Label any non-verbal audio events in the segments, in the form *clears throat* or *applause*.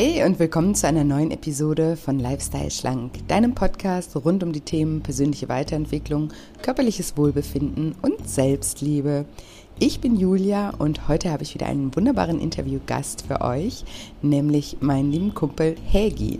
Hi und willkommen zu einer neuen Episode von Lifestyle Schlank, deinem Podcast rund um die Themen persönliche Weiterentwicklung, körperliches Wohlbefinden und Selbstliebe. Ich bin Julia und heute habe ich wieder einen wunderbaren Interviewgast für euch, nämlich meinen lieben Kumpel Helgi.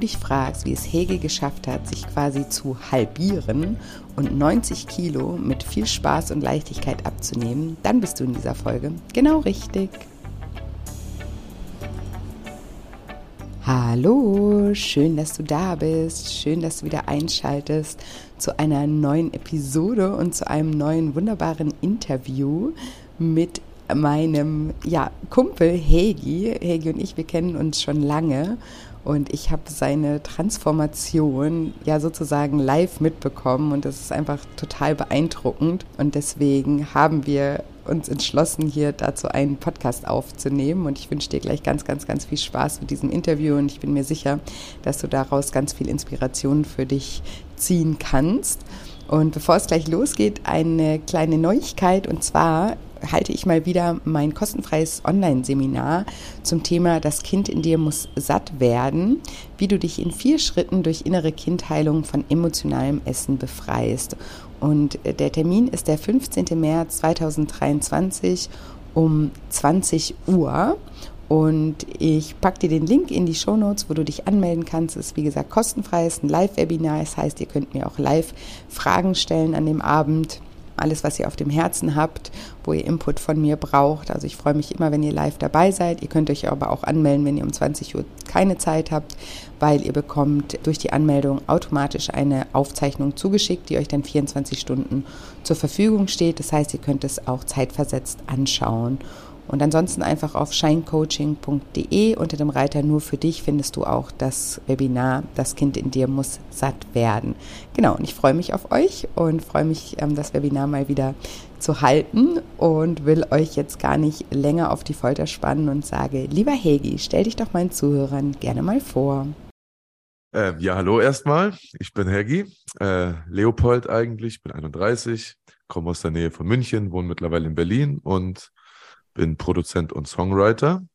Dich fragst, wie es Hegel geschafft hat, sich quasi zu halbieren und 90 Kilo mit viel Spaß und Leichtigkeit abzunehmen, dann bist du in dieser Folge genau richtig. Hallo, schön, dass du da bist. Schön, dass du wieder einschaltest zu einer neuen Episode und zu einem neuen wunderbaren Interview mit meinem ja, Kumpel Hegi. Hegi und ich, wir kennen uns schon lange und ich habe seine Transformation ja sozusagen live mitbekommen und das ist einfach total beeindruckend. Und deswegen haben wir uns entschlossen, hier dazu einen Podcast aufzunehmen. Und ich wünsche dir gleich ganz, ganz, ganz viel Spaß mit diesem Interview. Und ich bin mir sicher, dass du daraus ganz viel Inspiration für dich ziehen kannst. Und bevor es gleich losgeht, eine kleine Neuigkeit. Und zwar halte ich mal wieder mein kostenfreies Online-Seminar zum Thema Das Kind in dir muss satt werden, wie du dich in vier Schritten durch innere Kindheilung von emotionalem Essen befreist. Und der Termin ist der 15. März 2023 um 20 Uhr. Und ich packe dir den Link in die Show Notes, wo du dich anmelden kannst. Es ist wie gesagt kostenfrei, es ist ein Live-Webinar. Das heißt, ihr könnt mir auch live Fragen stellen an dem Abend alles, was ihr auf dem Herzen habt, wo ihr Input von mir braucht. Also ich freue mich immer, wenn ihr live dabei seid. Ihr könnt euch aber auch anmelden, wenn ihr um 20 Uhr keine Zeit habt, weil ihr bekommt durch die Anmeldung automatisch eine Aufzeichnung zugeschickt, die euch dann 24 Stunden zur Verfügung steht. Das heißt, ihr könnt es auch zeitversetzt anschauen. Und ansonsten einfach auf shinecoaching.de unter dem Reiter nur für dich findest du auch das Webinar Das Kind in dir muss satt werden. Genau, und ich freue mich auf euch und freue mich, ähm, das Webinar mal wieder zu halten und will euch jetzt gar nicht länger auf die Folter spannen und sage, lieber Hegi, stell dich doch meinen Zuhörern gerne mal vor. Äh, ja, hallo erstmal. Ich bin Hegi, äh, Leopold eigentlich, bin 31, komme aus der Nähe von München, wohne mittlerweile in Berlin und bin Produzent und Songwriter.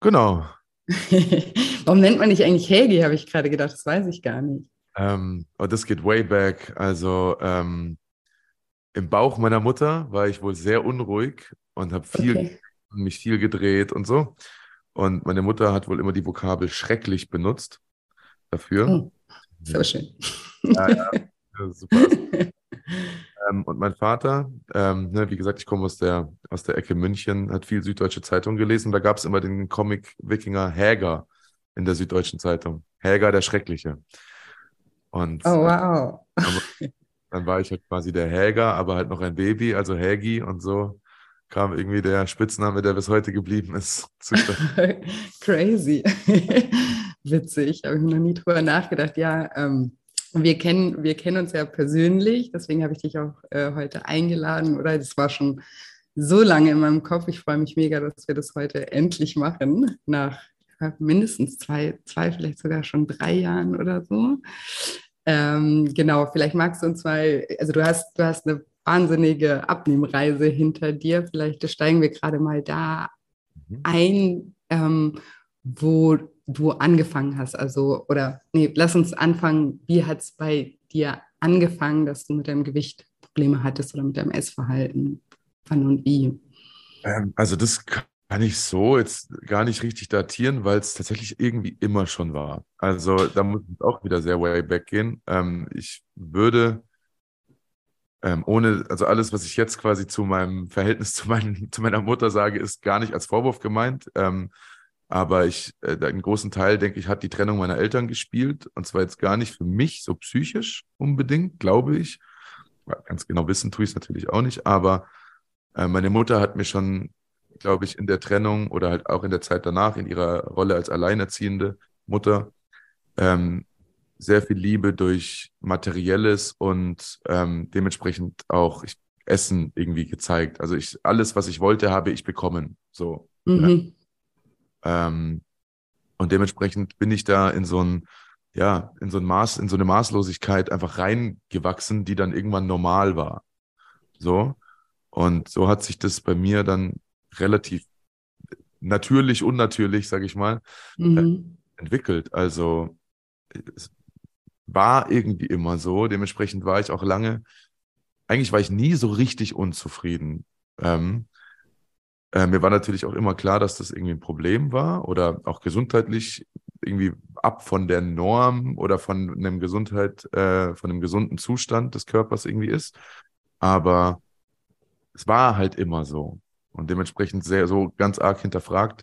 Genau. *laughs* Warum nennt man dich eigentlich Helgi, habe ich gerade gedacht. Das weiß ich gar nicht. Ähm, oh, das geht way back. Also ähm, im Bauch meiner Mutter war ich wohl sehr unruhig und habe viel, okay. mich viel gedreht und so. Und meine Mutter hat wohl immer die Vokabel schrecklich benutzt dafür. Oh, so schön. Ja, ja, *laughs* super. *laughs* Ähm, und mein Vater, ähm, ne, wie gesagt, ich komme aus der, aus der Ecke München, hat viel Süddeutsche Zeitung gelesen. Da gab es immer den Comic-Wikinger Häger in der Süddeutschen Zeitung. Häger der Schreckliche. Und oh, wow. Äh, dann war ich halt quasi der Häger, aber halt noch ein Baby, also Hägi und so kam irgendwie der Spitzname, der bis heute geblieben ist. *laughs* *laughs* Crazy. *laughs* Witzig, habe ich noch nie drüber nachgedacht. Ja, ähm, wir kennen, wir kennen uns ja persönlich, deswegen habe ich dich auch äh, heute eingeladen, oder? Das war schon so lange in meinem Kopf. Ich freue mich mega, dass wir das heute endlich machen, nach mindestens zwei, zwei, vielleicht sogar schon drei Jahren oder so. Ähm, genau, vielleicht magst du uns mal, also du hast, du hast eine wahnsinnige Abnehmreise hinter dir. Vielleicht steigen wir gerade mal da mhm. ein, ähm, wo du angefangen hast. Also, oder nee, lass uns anfangen, wie hat es bei dir angefangen, dass du mit deinem Gewicht Probleme hattest oder mit deinem Essverhalten? Wann und wie? Ähm, also das kann ich so jetzt gar nicht richtig datieren, weil es tatsächlich irgendwie immer schon war. Also da muss ich auch wieder sehr way back gehen. Ähm, ich würde ähm, ohne, also alles, was ich jetzt quasi zu meinem Verhältnis *laughs* zu, mein, zu meiner Mutter sage, ist gar nicht als Vorwurf gemeint. Ähm, aber ich, äh, einen großen Teil, denke ich, hat die Trennung meiner Eltern gespielt. Und zwar jetzt gar nicht für mich so psychisch unbedingt, glaube ich. Ganz genau wissen tue ich es natürlich auch nicht. Aber äh, meine Mutter hat mir schon, glaube ich, in der Trennung oder halt auch in der Zeit danach, in ihrer Rolle als alleinerziehende Mutter, ähm, sehr viel Liebe durch Materielles und ähm, dementsprechend auch, ich Essen irgendwie gezeigt. Also ich, alles, was ich wollte, habe ich bekommen. So. Mhm. Ähm, und dementsprechend bin ich da in so ein, ja, in so ein Maß, in so eine Maßlosigkeit einfach reingewachsen, die dann irgendwann normal war. So. Und so hat sich das bei mir dann relativ natürlich, unnatürlich, sage ich mal, Mhm. äh, entwickelt. Also es war irgendwie immer so. Dementsprechend war ich auch lange, eigentlich war ich nie so richtig unzufrieden. Ähm, äh, mir war natürlich auch immer klar, dass das irgendwie ein Problem war oder auch gesundheitlich irgendwie ab von der Norm oder von einem Gesundheit, äh, von einem gesunden Zustand des Körpers irgendwie ist. Aber es war halt immer so und dementsprechend sehr so ganz arg hinterfragt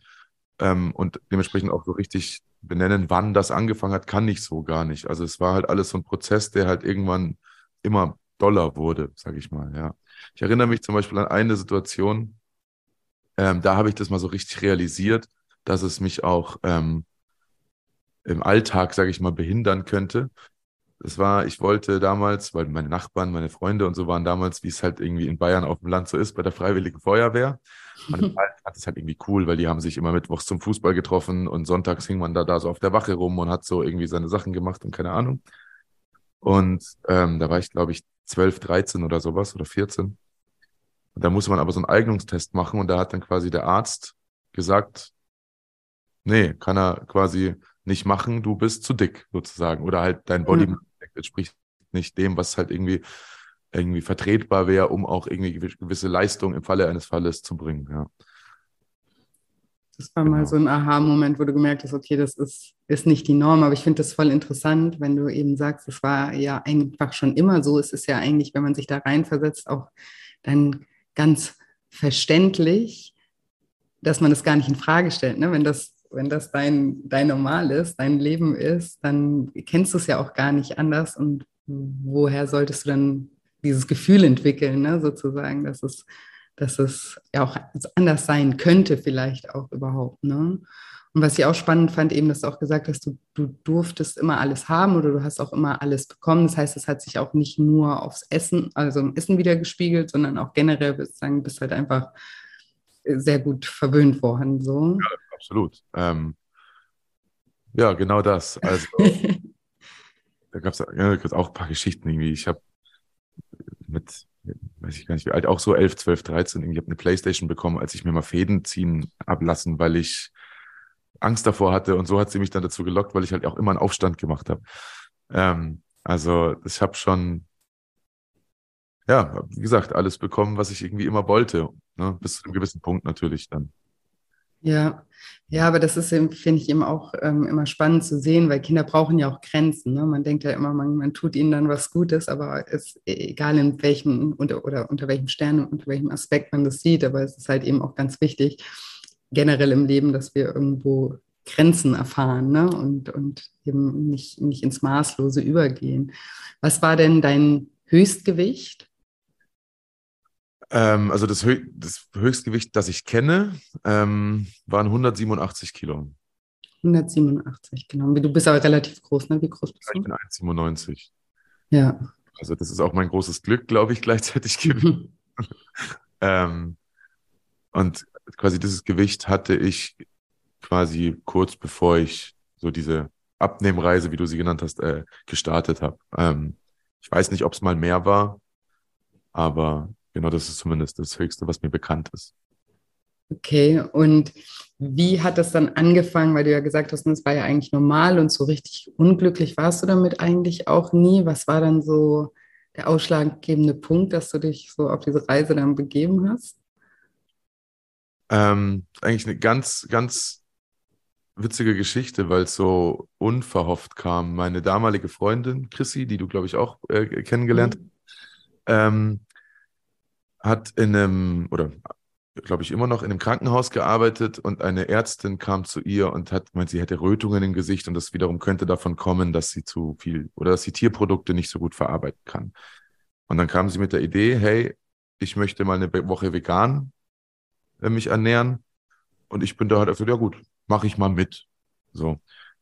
ähm, und dementsprechend auch so richtig benennen, wann das angefangen hat, kann ich so gar nicht. Also es war halt alles so ein Prozess, der halt irgendwann immer doller wurde, sage ich mal. Ja, ich erinnere mich zum Beispiel an eine Situation, ähm, da habe ich das mal so richtig realisiert, dass es mich auch ähm, im Alltag, sage ich mal, behindern könnte. Das war, ich wollte damals, weil meine Nachbarn, meine Freunde und so waren damals, wie es halt irgendwie in Bayern auf dem Land so ist, bei der Freiwilligen Feuerwehr. Und *laughs* ich fand es halt irgendwie cool, weil die haben sich immer mittwochs zum Fußball getroffen und sonntags hing man da, da so auf der Wache rum und hat so irgendwie seine Sachen gemacht und keine Ahnung. Und ähm, da war ich, glaube ich, 12, 13 oder sowas oder 14. Und da musste man aber so einen Eignungstest machen und da hat dann quasi der Arzt gesagt, nee, kann er quasi nicht machen, du bist zu dick sozusagen. Oder halt dein Body Ja. entspricht nicht dem, was halt irgendwie irgendwie vertretbar wäre, um auch irgendwie gewi- gewisse Leistung im Falle eines Falles zu bringen. Ja. Das war mal Genau. so ein Aha-Moment, wo du gemerkt hast, okay, das ist, ist nicht die Norm. Aber ich finde das voll interessant, wenn du eben sagst, es war ja einfach schon immer so. Es ist ja eigentlich, wenn man sich da reinversetzt, auch dann ganz verständlich, dass man das gar nicht in Frage stellt. Ne? Wenn das, wenn das dein, dein Normal ist, dein Leben ist, dann kennst du es ja auch gar nicht anders. Und woher solltest du dann dieses Gefühl entwickeln, ne? sozusagen, dass es dass es ja auch anders sein könnte, vielleicht auch überhaupt. Ne? Und was ich auch spannend fand, eben, dass du auch gesagt hast, du, du durftest immer alles haben oder du hast auch immer alles bekommen. Das heißt, es hat sich auch nicht nur aufs Essen, also im Essen wieder gespiegelt, sondern auch generell, würde ich sagen, bist halt einfach sehr gut verwöhnt worden. So. Absolut. Ähm, ja, genau das. Also *laughs* da gab es ja, auch ein paar Geschichten irgendwie. Ich habe mit, weiß ich gar nicht wie alt, auch so 11, 12, 13, irgendwie, ich habe eine Playstation bekommen, als ich mir mal Fäden ziehen ablassen, weil ich Angst davor hatte und so hat sie mich dann dazu gelockt, weil ich halt auch immer einen Aufstand gemacht habe. Ähm, also ich habe schon, ja, wie gesagt, alles bekommen, was ich irgendwie immer wollte, ne? bis zu einem gewissen Punkt natürlich dann. Ja, ja, aber das ist, eben, finde ich, eben auch ähm, immer spannend zu sehen, weil Kinder brauchen ja auch Grenzen. Ne? Man denkt ja immer, man, man tut ihnen dann was Gutes, aber es egal in welchem unter, oder unter welchem Stern und unter welchem Aspekt man das sieht, aber es ist halt eben auch ganz wichtig, generell im Leben, dass wir irgendwo Grenzen erfahren ne? und, und eben nicht, nicht ins Maßlose übergehen. Was war denn dein Höchstgewicht? Ähm, also das, Hö das Höchstgewicht, das ich kenne, ähm, waren 187 Kilo. 187, genau. Du bist aber relativ groß, ne? Wie groß bist Ich du? bin 1,97. Ja. Also das ist auch mein großes Glück, glaube ich, gleichzeitig gewesen. *laughs* ähm, und quasi dieses Gewicht hatte ich quasi kurz bevor ich so diese Abnehmreise, wie du sie genannt hast, äh, gestartet habe. Ähm, ich weiß nicht, ob es mal mehr war, aber genau das ist zumindest das Höchste, was mir bekannt ist. Okay, und wie hat das dann angefangen, weil du ja gesagt hast, es war ja eigentlich normal und so richtig unglücklich warst du damit eigentlich auch nie. Was war dann so der ausschlaggebende Punkt, dass du dich so auf diese Reise dann begeben hast? Ähm, eigentlich eine ganz, ganz witzige Geschichte, weil es so unverhofft kam. Meine damalige Freundin, Chrissy, die du, glaube ich, auch äh, kennengelernt Mhm. ähm, hat in einem, oder glaube ich, immer noch in einem Krankenhaus gearbeitet und eine Ärztin kam zu ihr und hat gemeint, sie hätte Rötungen im Gesicht und das wiederum könnte davon kommen, dass sie zu viel oder dass sie Tierprodukte nicht so gut verarbeiten kann. Und dann kam sie mit der Idee, hey, ich möchte mal eine Woche vegan mich ernähren und ich bin da halt einfach, ja gut, mache ich mal mit. So.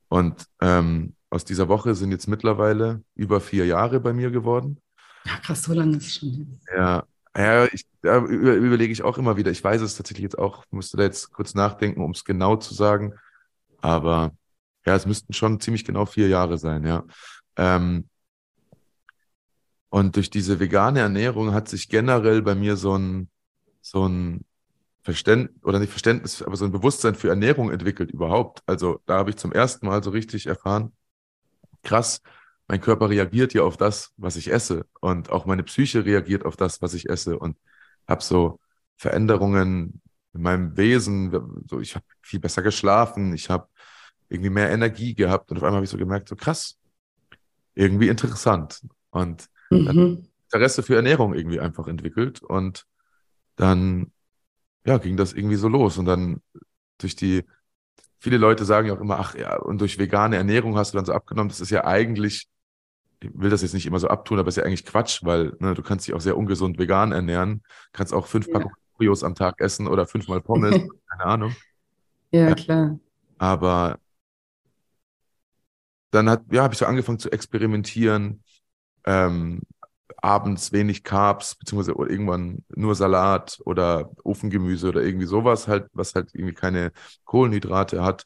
Und ähm, aus dieser Woche sind jetzt mittlerweile über vier Jahre bei mir geworden. Ja, krass, so lange ist es schon. Ja, Ja, ich, da überlege ich auch immer wieder. Ich weiß es tatsächlich jetzt auch, musste da jetzt kurz nachdenken, um es genau zu sagen. Aber ja, es müssten schon ziemlich genau vier Jahre sein, ja. Ähm, und durch diese vegane Ernährung hat sich generell bei mir so ein, so ein Verständnis, oder nicht Verständnis, aber so ein Bewusstsein für Ernährung entwickelt überhaupt. Also da habe ich zum ersten Mal so richtig erfahren, krass, mein Körper reagiert ja auf das, was ich esse. Und auch meine Psyche reagiert auf das, was ich esse. Und habe so Veränderungen in meinem Wesen. So, ich habe viel besser geschlafen. Ich habe irgendwie mehr Energie gehabt. Und auf einmal habe ich so gemerkt, so krass, irgendwie interessant. Und mhm. Interesse für Ernährung irgendwie einfach entwickelt. Und dann, ja, ging das irgendwie so los. Und dann durch die, viele Leute sagen ja auch immer, ach ja, und durch vegane Ernährung hast du dann so abgenommen. Das ist ja eigentlich ich will das jetzt nicht immer so abtun, aber es ist ja eigentlich Quatsch, weil ne, du kannst dich auch sehr ungesund vegan ernähren, kannst auch fünf ja. Packungen Oreos am Tag essen oder fünfmal Pommes, *laughs* keine Ahnung. Ja, klar. Aber dann hat, ja, habe ich so angefangen zu experimentieren, ähm, abends wenig Carbs, beziehungsweise irgendwann nur Salat oder Ofengemüse oder irgendwie sowas halt, was halt irgendwie keine Kohlenhydrate hat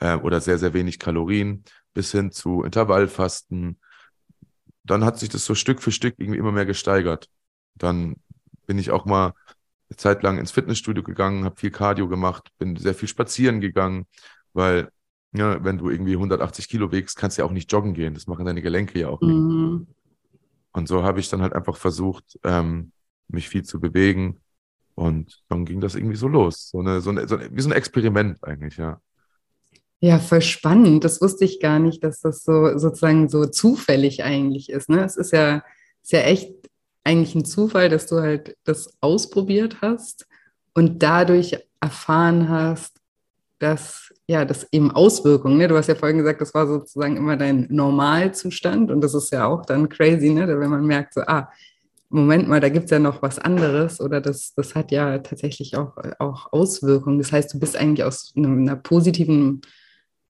äh, oder sehr, sehr wenig Kalorien, bis hin zu Intervallfasten, dann hat sich das so Stück für Stück irgendwie immer mehr gesteigert. Dann bin ich auch mal eine Zeit lang ins Fitnessstudio gegangen, habe viel Cardio gemacht, bin sehr viel spazieren gegangen, weil ja, wenn du irgendwie 180 Kilo wägst, kannst du ja auch nicht joggen gehen. Das machen deine Gelenke ja auch nicht. Mhm. Und so habe ich dann halt einfach versucht, ähm, mich viel zu bewegen. Und dann ging das irgendwie so los. So eine, so eine, so eine, wie so ein Experiment eigentlich, ja. Ja, voll spannend. Das wusste ich gar nicht, dass das so sozusagen so zufällig eigentlich ist. Ne? Es ist ja, ist ja echt eigentlich ein Zufall, dass du halt das ausprobiert hast und dadurch erfahren hast, dass ja, das eben Auswirkungen, ne? du hast ja vorhin gesagt, das war sozusagen immer dein Normalzustand und das ist ja auch dann crazy, ne? wenn man merkt, so, ah, Moment mal, da gibt es ja noch was anderes oder das, das hat ja tatsächlich auch, auch Auswirkungen. Das heißt, du bist eigentlich aus einer, einer positiven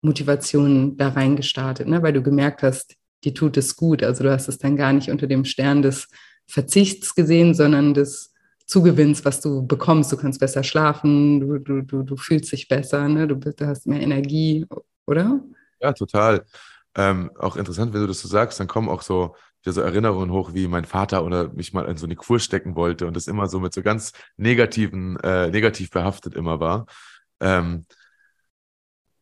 Motivation da reingestartet, ne? weil du gemerkt hast, die tut es gut. Also du hast es dann gar nicht unter dem Stern des Verzichts gesehen, sondern des Zugewinns, was du bekommst. Du kannst besser schlafen, du, du, du, du fühlst dich besser, ne? du, du hast mehr Energie, oder? Ja, total. Ähm, auch interessant, wenn du das so sagst, dann kommen auch so, so Erinnerungen hoch, wie mein Vater oder mich mal in so eine Kur stecken wollte und das immer so mit so ganz negativen, äh, negativ behaftet immer war. Ähm,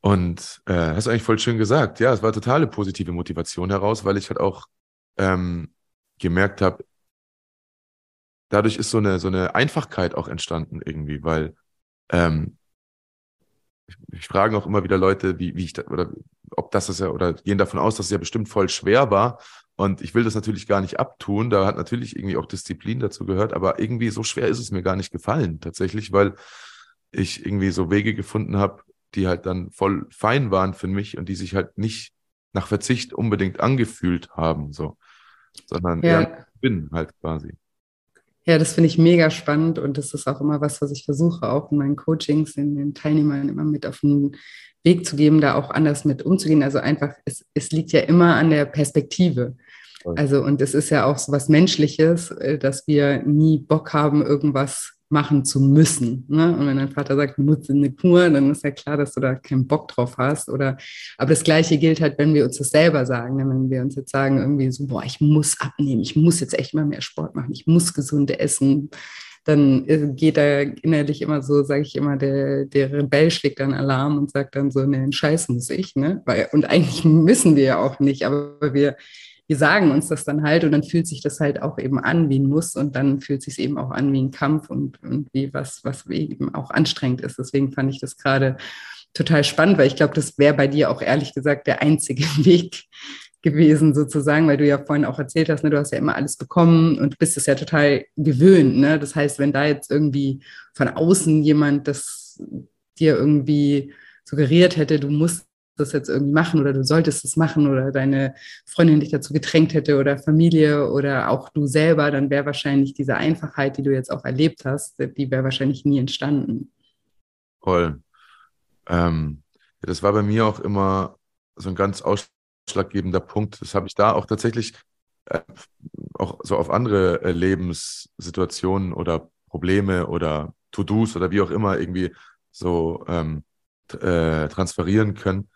und äh, hast du eigentlich voll schön gesagt. Ja, es war totale positive Motivation heraus, weil ich halt auch ähm, gemerkt habe, dadurch ist so eine, so eine Einfachkeit auch entstanden irgendwie, weil ähm, ich, ich frage auch immer wieder Leute, wie, wie ich da, oder ob das ist ja, oder gehen davon aus, dass es ja bestimmt voll schwer war. Und ich will das natürlich gar nicht abtun. Da hat natürlich irgendwie auch Disziplin dazu gehört, aber irgendwie so schwer ist es mir gar nicht gefallen, tatsächlich, weil ich irgendwie so Wege gefunden habe, die halt dann voll fein waren für mich und die sich halt nicht nach Verzicht unbedingt angefühlt haben, so, sondern ja. eher bin halt quasi. Ja, das finde ich mega spannend und das ist auch immer was, was ich versuche, auch in meinen Coachings, in den Teilnehmern immer mit auf den Weg zu geben, da auch anders mit umzugehen. Also einfach, es, es liegt ja immer an der Perspektive. Also, und es ist ja auch so was Menschliches, äh, dass wir nie Bock haben, irgendwas machen zu müssen. Ne? Und wenn dein Vater sagt, du musst in eine Kur, dann ist ja klar, dass du da keinen Bock drauf hast. Oder, aber das Gleiche gilt halt, wenn wir uns das selber sagen. Ne? Wenn wir uns jetzt sagen, irgendwie so, boah, ich muss abnehmen, ich muss jetzt echt mal mehr Sport machen, ich muss gesunde essen, dann äh, geht da innerlich immer so, sage ich immer, der, der Rebell schlägt dann Alarm und sagt dann so, ne, Scheiß muss ich. Ne? Weil, und eigentlich müssen wir ja auch nicht, aber wir wir sagen uns das dann halt und dann fühlt sich das halt auch eben an wie ein Muss und dann fühlt sich eben auch an wie ein Kampf und, und wie was, was eben auch anstrengend ist. Deswegen fand ich das gerade total spannend, weil ich glaube, das wäre bei dir auch ehrlich gesagt der einzige *laughs* Weg gewesen sozusagen, weil du ja vorhin auch erzählt hast, ne, du hast ja immer alles bekommen und bist es ja total gewöhnt. Ne? Das heißt, wenn da jetzt irgendwie von außen jemand das dir irgendwie suggeriert hätte, du musst das jetzt irgendwie machen oder du solltest es machen oder deine Freundin dich dazu gedrängt hätte oder Familie oder auch du selber, dann wäre wahrscheinlich diese Einfachheit, die du jetzt auch erlebt hast, die wäre wahrscheinlich nie entstanden. Voll. Ähm, das war bei mir auch immer so ein ganz ausschlaggebender Punkt. Das habe ich da auch tatsächlich äh, auch so auf andere äh, Lebenssituationen oder Probleme oder To-Dos oder wie auch immer irgendwie so ähm, äh, transferieren können.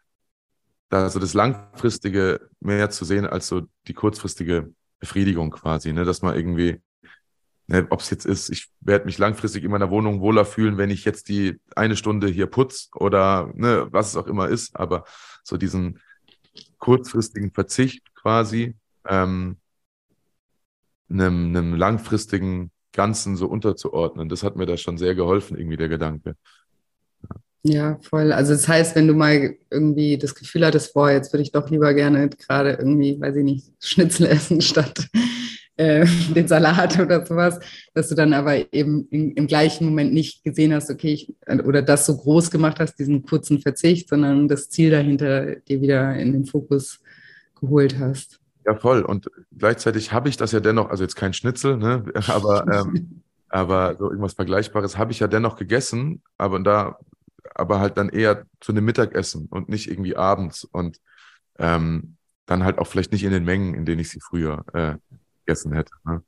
Da so das Langfristige mehr zu sehen als so die kurzfristige Befriedigung quasi, ne? dass man irgendwie, ne, ob es jetzt ist, ich werde mich langfristig in meiner Wohnung wohler fühlen, wenn ich jetzt die eine Stunde hier putz oder ne, was es auch immer ist, aber so diesen kurzfristigen Verzicht quasi ähm, einem, einem langfristigen Ganzen so unterzuordnen. Das hat mir da schon sehr geholfen, irgendwie der Gedanke. Ja, voll. Also das heißt, wenn du mal irgendwie das Gefühl hattest, boah, jetzt würde ich doch lieber gerne gerade irgendwie, weiß ich nicht, Schnitzel essen statt *laughs* äh, den Salat oder sowas, dass du dann aber eben in, im gleichen Moment nicht gesehen hast, okay, ich, oder das so groß gemacht hast, diesen kurzen Verzicht, sondern das Ziel dahinter dir wieder in den Fokus geholt hast. Ja, voll. Und gleichzeitig habe ich das ja dennoch, also jetzt kein Schnitzel, ne, *laughs* aber, ähm, *laughs* aber so irgendwas Vergleichbares habe ich ja dennoch gegessen, aber da, aber halt dann eher zu einem Mittagessen und nicht irgendwie abends und ähm, dann halt auch vielleicht nicht in den Mengen, in denen ich sie früher äh, gegessen hätte. Ne?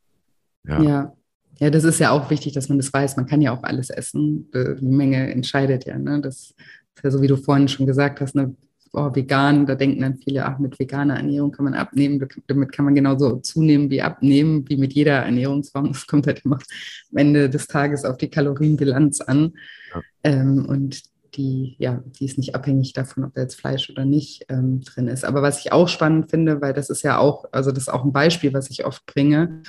Ja. ja. Ja, das ist ja auch wichtig, dass man das weiß. Man kann ja auch alles essen. Die Menge entscheidet ja. Ne? Das ist ja so, wie du vorhin schon gesagt hast, ne? oh, vegan, da denken dann viele, ach, mit veganer Ernährung kann man abnehmen, damit kann man genauso zunehmen wie abnehmen, wie mit jeder Ernährungsform. Es kommt halt immer am Ende des Tages auf die Kalorienbilanz an. Ja. Ähm, und die, ja, die ist nicht abhängig davon, ob da jetzt Fleisch oder nicht ähm, drin ist. Aber was ich auch spannend finde, weil das ist ja auch, also das ist auch ein Beispiel, was ich oft bringe,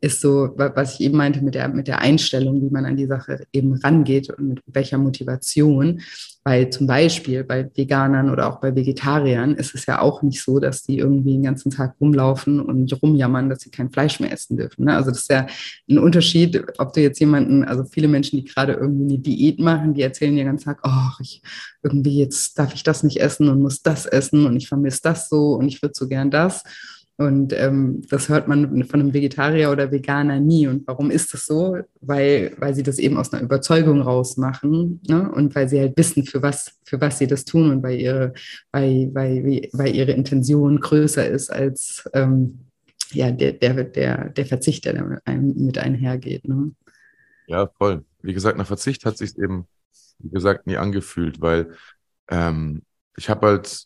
ist so, was ich eben meinte mit der, mit der Einstellung, wie man an die Sache eben rangeht und mit welcher Motivation. Weil zum Beispiel bei Veganern oder auch bei Vegetariern ist es ja auch nicht so, dass die irgendwie den ganzen Tag rumlaufen und rumjammern, dass sie kein Fleisch mehr essen dürfen. Ne? Also das ist ja ein Unterschied, ob du jetzt jemanden, also viele Menschen, die gerade irgendwie eine Diät machen, die erzählen den ganzen Tag, oh, ich irgendwie jetzt darf ich das nicht essen und muss das essen und ich vermisse das so und ich würde so gern das. Und ähm, das hört man von einem Vegetarier oder Veganer nie. Und warum ist das so? Weil, weil sie das eben aus einer Überzeugung rausmachen ne? und weil sie halt wissen, für was, für was sie das tun und weil ihre, weil, weil, weil ihre Intention größer ist als ähm, ja, der, der, der, der Verzicht, der mit einhergeht. Ne? Ja, voll. Wie gesagt, nach Verzicht hat sich eben, wie gesagt, nie angefühlt, weil ähm, ich habe halt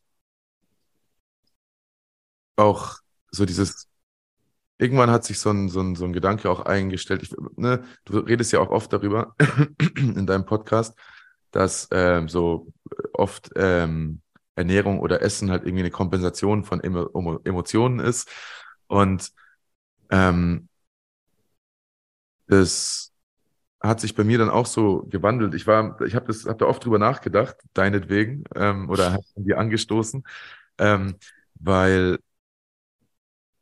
auch so dieses, irgendwann hat sich so ein, so ein, so ein Gedanke auch eingestellt. Ich, ne, du redest ja auch oft darüber *clears throat* in deinem Podcast, dass ähm, so oft ähm, Ernährung oder Essen halt irgendwie eine Kompensation von Emo Emotionen ist. Und ähm, das hat sich bei mir dann auch so gewandelt. Ich war, ich habe das, habe da oft drüber nachgedacht, deinetwegen, ähm, oder hat dir angestoßen, ähm, weil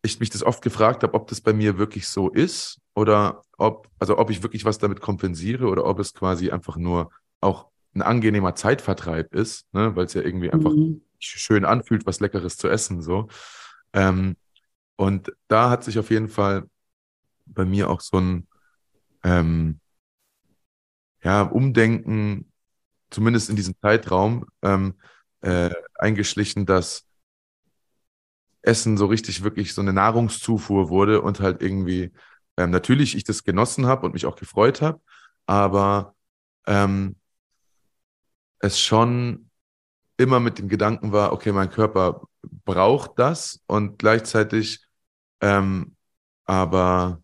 ich mich das oft gefragt habe, ob das bei mir wirklich so ist oder ob, also ob ich wirklich was damit kompensiere oder ob es quasi einfach nur auch ein angenehmer Zeitvertreib ist, ne, weil es ja irgendwie einfach mhm. schön anfühlt, was Leckeres zu essen, so. Ähm, und da hat sich auf jeden Fall bei mir auch so ein ähm, ja, Umdenken, zumindest in diesem Zeitraum, ähm, äh, eingeschlichen, dass Essen so richtig wirklich so eine Nahrungszufuhr wurde und halt irgendwie ähm, natürlich ich das genossen habe und mich auch gefreut habe, aber ähm, es schon immer mit dem Gedanken war, okay, mein Körper braucht das und gleichzeitig ähm, aber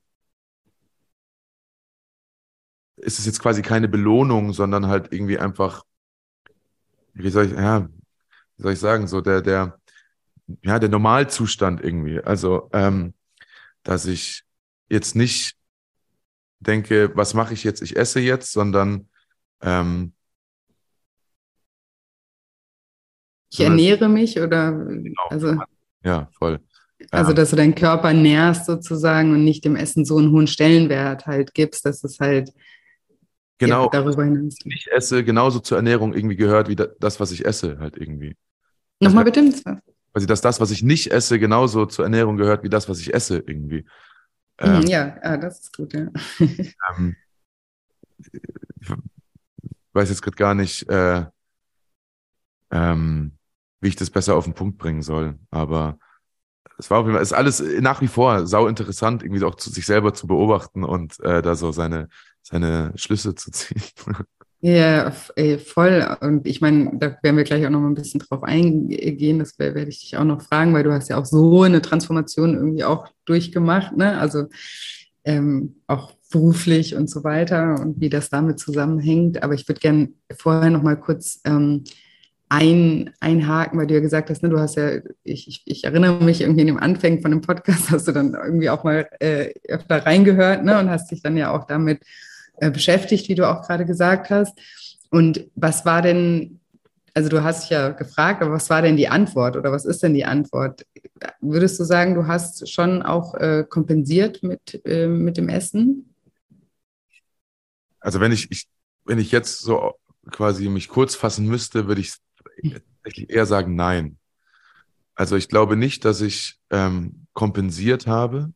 ist es jetzt quasi keine Belohnung, sondern halt irgendwie einfach, wie soll ich, ja, wie soll ich sagen, so der, der, ja, der Normalzustand irgendwie. Also, ähm, dass ich jetzt nicht denke, was mache ich jetzt? Ich esse jetzt, sondern ähm, ich ernähre mich oder genau. also ja voll. Also dass du deinen Körper nährst sozusagen und nicht dem Essen so einen hohen Stellenwert halt gibst, dass es halt genau ja, darüber hinaus. Ich esse genauso zur Ernährung irgendwie gehört wie das, was ich esse halt irgendwie. Nochmal bitte quasi, dass das, was ich nicht esse, genauso zur Ernährung gehört wie das, was ich esse irgendwie. Mhm, ähm, ja, ja, das ist gut, ja. *laughs* ähm, ich weiß jetzt gerade gar nicht, äh, ähm, wie ich das besser auf den Punkt bringen soll, aber es war auf jeden Fall, ist alles nach wie vor sau interessant, irgendwie auch zu sich selber zu beobachten und äh, da so seine, seine Schlüsse zu *laughs* ziehen. Ja, voll. Und ich meine, da werden wir gleich auch noch mal ein bisschen drauf eingehen. Das werde ich dich auch noch fragen, weil du hast ja auch so eine Transformation irgendwie auch durchgemacht, ne? Also ähm, auch beruflich und so weiter und wie das damit zusammenhängt. Aber ich würde gerne vorher noch mal kurz ähm, ein, einhaken, weil du ja gesagt hast, ne, du hast ja, ich, ich, ich, erinnere mich irgendwie in dem Anfängen von dem Podcast, *laughs* hast du dann irgendwie auch mal äh, öfter reingehört ne, und hast dich dann ja auch damit beschäftigt, wie du auch gerade gesagt hast. Und was war denn, also du hast ja gefragt, aber was war denn die Antwort oder was ist denn die Antwort? Würdest du sagen, du hast schon auch äh, kompensiert mit, äh, mit dem Essen? Also wenn ich, ich, wenn ich jetzt so quasi mich kurz fassen müsste, würde ich eher sagen, nein. Also ich glaube nicht, dass ich ähm, kompensiert habe.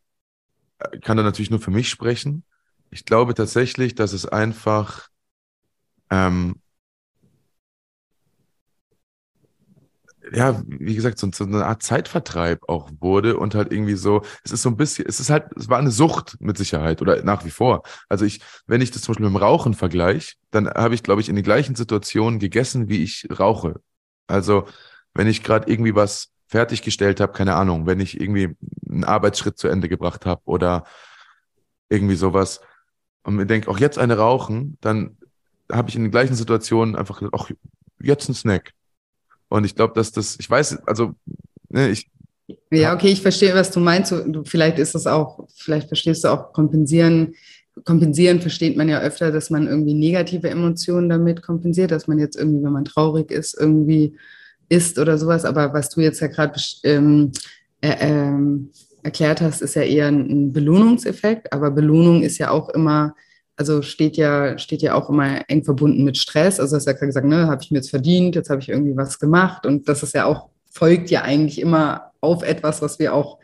Ich kann da natürlich nur für mich sprechen. Ich glaube tatsächlich, dass es einfach ähm, ja, wie gesagt, so, so, eine Art Zeitvertreib auch wurde und halt irgendwie so, es ist so ein bisschen, es ist halt, es war eine Sucht mit Sicherheit oder nach wie vor. Also ich, wenn ich das zum Beispiel mit dem Rauchen vergleiche, dann habe ich, glaube ich, in den gleichen Situationen gegessen, wie ich rauche. Also wenn ich gerade irgendwie was fertiggestellt habe, keine Ahnung, wenn ich irgendwie einen Arbeitsschritt zu Ende gebracht habe oder irgendwie sowas, und mir denke, auch jetzt eine rauchen, dann habe ich in den gleichen Situationen einfach gesagt, auch jetzt ein Snack. Und ich glaube, dass das, ich weiß, also, ne, ich. Ja, okay, ich verstehe, was du meinst. Du, vielleicht ist das auch, vielleicht verstehst du auch kompensieren. Kompensieren versteht man ja öfter, dass man irgendwie negative Emotionen damit kompensiert, dass man jetzt irgendwie, wenn man traurig ist, irgendwie isst oder sowas. Aber was du jetzt ja gerade ähm, äh, ähm, erklärt hast, ist ja eher ein Belohnungseffekt, aber Belohnung ist ja auch immer, also steht ja, steht ja auch immer eng verbunden mit Stress. Also hast ja gerade gesagt, ne, habe ich mir jetzt verdient, jetzt habe ich irgendwie was gemacht und das ist ja auch, folgt ja eigentlich immer auf etwas, was wir auch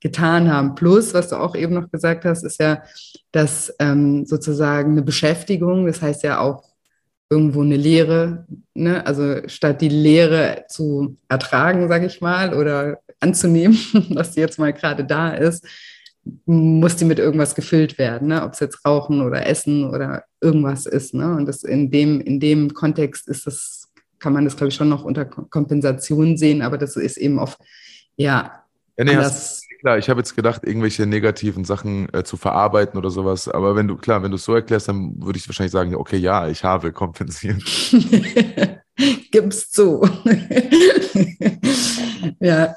getan haben. Plus, was du auch eben noch gesagt hast, ist ja, dass ähm, sozusagen eine Beschäftigung, das heißt ja auch irgendwo eine Lehre, ne? also statt die Lehre zu ertragen, sage ich mal, oder anzunehmen, *laughs* dass sie jetzt mal gerade da ist, muss die mit irgendwas gefüllt werden, ne? ob es jetzt Rauchen oder Essen oder irgendwas ist. Ne? Und das in dem, in dem Kontext ist das, kann man das, glaube ich, schon noch unter Kompensation sehen, aber das ist eben oft, ja, ja nee, hast, klar, ich habe jetzt gedacht, irgendwelche negativen Sachen äh, zu verarbeiten oder sowas. Aber wenn du, klar, wenn du es so erklärst, dann würde ich wahrscheinlich sagen, okay, ja, ich habe kompensiert. *laughs* Gib's zu. *laughs* ja.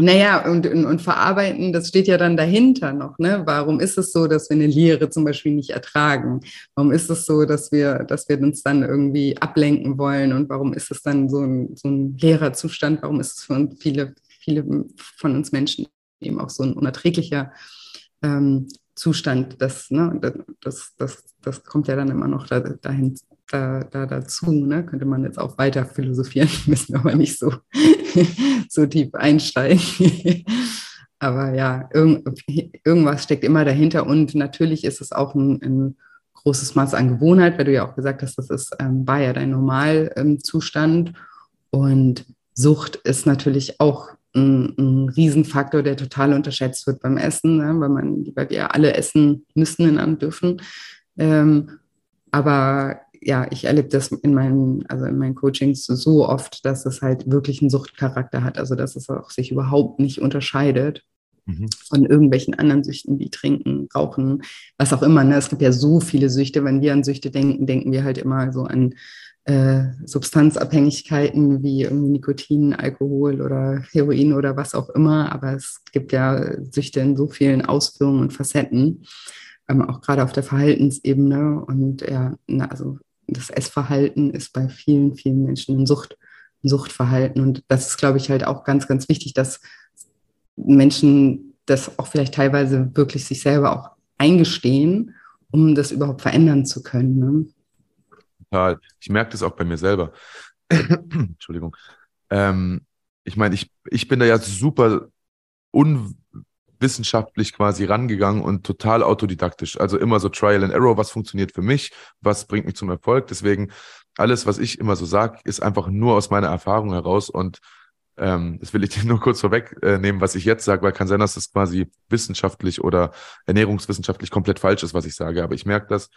Naja, und, und, und, verarbeiten, das steht ja dann dahinter noch. Ne? Warum ist es so, dass wir eine Lehre zum Beispiel nicht ertragen? Warum ist es so, dass wir, dass wir uns dann irgendwie ablenken wollen? Und warum ist es dann so ein, so ein leerer Zustand? Warum ist es für viele, viele von uns Menschen eben auch so ein unerträglicher ähm, Zustand? Das, ne, das, das, das kommt ja dann immer noch da, dahin, da, da dazu. Ne? Könnte man jetzt auch weiter philosophieren, *laughs* müssen aber nicht so, *laughs* so tief einsteigen. *laughs* aber ja, irgend, irgendwas steckt immer dahinter und natürlich ist es auch ein, ein, großes Maß an Gewohnheit, weil du ja auch gesagt hast, das ist, ähm, war ja dein Normalzustand. Ähm, und Sucht ist natürlich auch ein, ein Riesenfaktor, der total unterschätzt wird beim Essen, ne? weil, man, weil wir alle essen müssen in dürfen. Ähm, aber ja, ich erlebe das in meinen, also in meinen Coachings so oft, dass es halt wirklich einen Suchtcharakter hat, also dass es auch sich überhaupt nicht unterscheidet mhm. von irgendwelchen anderen Süchten wie Trinken, Rauchen, was auch immer. Ne? Es gibt ja so viele Süchte. Wenn wir an Süchte denken, denken wir halt immer so an äh, Substanzabhängigkeiten wie irgendwie Nikotin, Alkohol oder Heroin oder was auch immer. Aber es gibt ja Süchte in so vielen Ausführungen und Facetten ähm, auch gerade auf der Verhaltensebene. Und ja, na, also das Essverhalten ist bei vielen, vielen Menschen ein, Sucht, ein Suchtverhalten. Und das ist, glaube ich, halt auch ganz, ganz wichtig, dass Menschen das auch vielleicht teilweise wirklich sich selber auch eingestehen, um das überhaupt verändern zu können. Ne? Total. Ich merke das auch bei mir selber. *coughs* Entschuldigung. Ähm, ich meine, ich, ich bin da ja super un, wissenschaftlich quasi rangegangen und total autodidaktisch. Also immer so Trial and Error, was funktioniert für mich, was bringt mich zum Erfolg. Deswegen alles, was ich immer so sage, ist einfach nur aus meiner Erfahrung heraus und ähm, das will ich *laughs* dir nur kurz vorwegnehmen, was ich jetzt sage, weil kann sein, dass das quasi wissenschaftlich oder ernährungswissenschaftlich komplett falsch ist, was ich sage. Aber ich merke das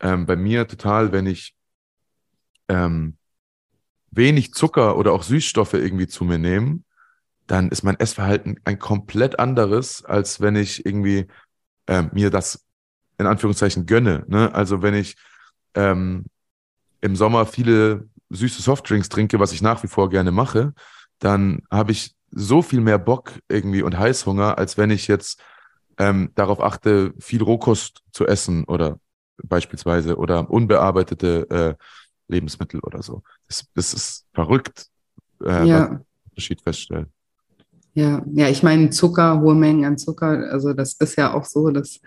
ähm, bei mir total, wenn ich ähm, wenig Zucker oder auch Süßstoffe irgendwie zu mir nehme, dann ist mein Essverhalten ein komplett anderes, als wenn ich irgendwie ähm, mir das in Anführungszeichen gönne. Ne? Also wenn ich ähm, im Sommer viele süße Softdrinks trinke, was ich nach wie vor gerne mache, dann habe ich so viel mehr Bock irgendwie und Heißhunger, als wenn ich jetzt ähm, darauf achte, viel Rohkost zu essen oder beispielsweise oder unbearbeitete äh, Lebensmittel oder so. Das, das ist verrückt, äh, Ja. Unterschied feststellen. Ja, ja, ich meine Zucker, hohe Mengen an Zucker, also das ist ja auch so, dass,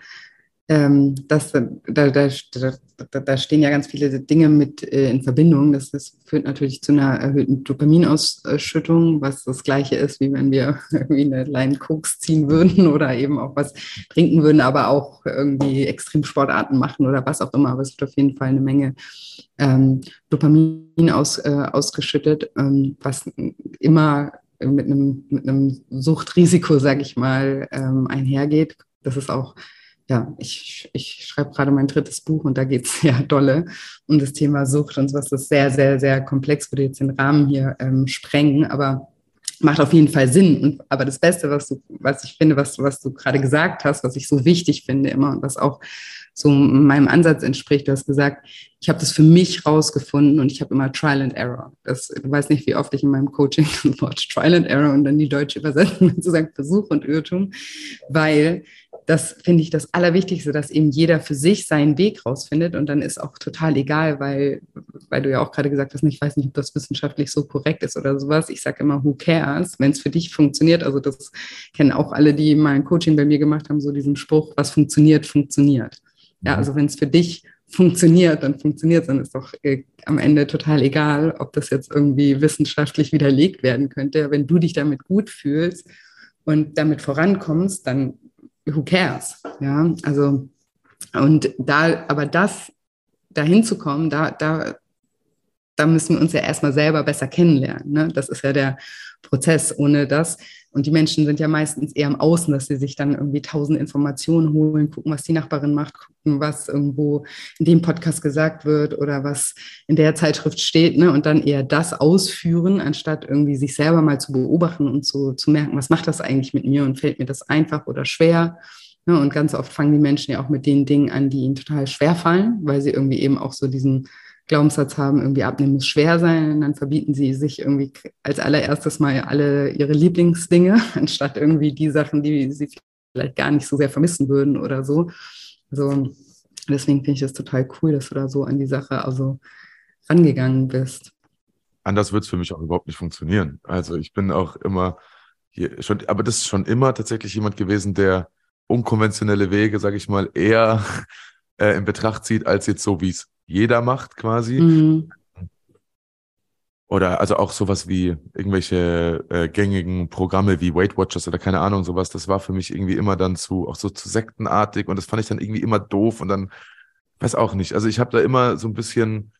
ähm, dass da, da, da, da, stehen ja ganz viele Dinge mit äh, in Verbindung. Das, das führt natürlich zu einer erhöhten Dopaminausschüttung, was das gleiche ist, wie wenn wir *laughs* irgendwie eine Line Koks ziehen würden *laughs* oder eben auch was trinken würden, aber auch irgendwie Extremsportarten machen oder was auch immer. Aber es wird auf jeden Fall eine Menge ähm, Dopamin aus, äh, ausgeschüttet, ähm, was immer mit einem, mit einem Suchtrisiko, sage ich mal, ähm, einhergeht. Das ist auch, ja, ich, ich schreibe gerade mein drittes Buch und da geht es *laughs* ja dolle um das Thema Sucht und sowas. Das ist sehr, sehr, sehr komplex, würde jetzt den Rahmen hier ähm, sprengen, aber macht auf jeden Fall Sinn. Und, aber das Beste, was du, was ich finde, was, was du gerade gesagt hast, was ich so wichtig finde immer und was auch so meinem Ansatz entspricht, du hast gesagt, ich habe das für mich rausgefunden und ich habe immer Trial and Error. Das, du weißt nicht, wie oft ich in meinem Coaching *laughs* das Wort Trial and Error und dann die deutsche Übersetzung *laughs* sozusagen Versuch und Irrtum, weil das finde ich das Allerwichtigste, dass eben jeder für sich seinen Weg rausfindet und dann ist auch total egal, weil, weil du ja auch gerade gesagt hast, ich weiß nicht, ob das wissenschaftlich so korrekt ist oder sowas. Ich sage immer, who cares, wenn es für dich funktioniert. Also das kennen auch alle, die mal ein Coaching bei mir gemacht haben, so diesen Spruch, was funktioniert, funktioniert. Ja, also wenn es für dich funktioniert, dann funktioniert es, dann ist doch äh, am Ende total egal, ob das jetzt irgendwie wissenschaftlich widerlegt werden könnte. Wenn du dich damit gut fühlst und damit vorankommst, dann who cares? Ja, also und da, aber das dahin zu kommen, da, da, da müssen wir uns ja erstmal selber besser kennenlernen. Ne? Das ist ja der Prozess. Ohne das und die Menschen sind ja meistens eher am Außen, dass sie sich dann irgendwie tausend Informationen holen, gucken, was die Nachbarin macht, gucken, was irgendwo in dem Podcast gesagt wird oder was in der Zeitschrift steht, ne? Und dann eher das ausführen, anstatt irgendwie sich selber mal zu beobachten und zu, zu merken, was macht das eigentlich mit mir und fällt mir das einfach oder schwer. Ne? Und ganz oft fangen die Menschen ja auch mit den Dingen an, die ihnen total schwer fallen, weil sie irgendwie eben auch so diesen Glaubenssatz haben, irgendwie abnehmen muss schwer sein. Dann verbieten sie sich irgendwie als allererstes mal alle ihre Lieblingsdinge, *laughs* anstatt irgendwie die Sachen, die sie vielleicht gar nicht so sehr vermissen würden oder so. Also deswegen finde ich es total cool, dass du da so an die Sache also rangegangen bist. Anders wird es für mich auch überhaupt nicht funktionieren. Also ich bin auch immer hier schon, aber das ist schon immer tatsächlich jemand gewesen, der unkonventionelle Wege, sage ich mal, eher *laughs* äh, in Betracht zieht, als jetzt so, wie es jeder macht quasi. Mhm. Oder also auch sowas wie irgendwelche äh, gängigen Programme wie Weight Watchers oder keine Ahnung, sowas, das war für mich irgendwie immer dann zu, auch so zu sektenartig und das fand ich dann irgendwie immer doof und dann, weiß auch nicht. Also ich habe da immer so ein bisschen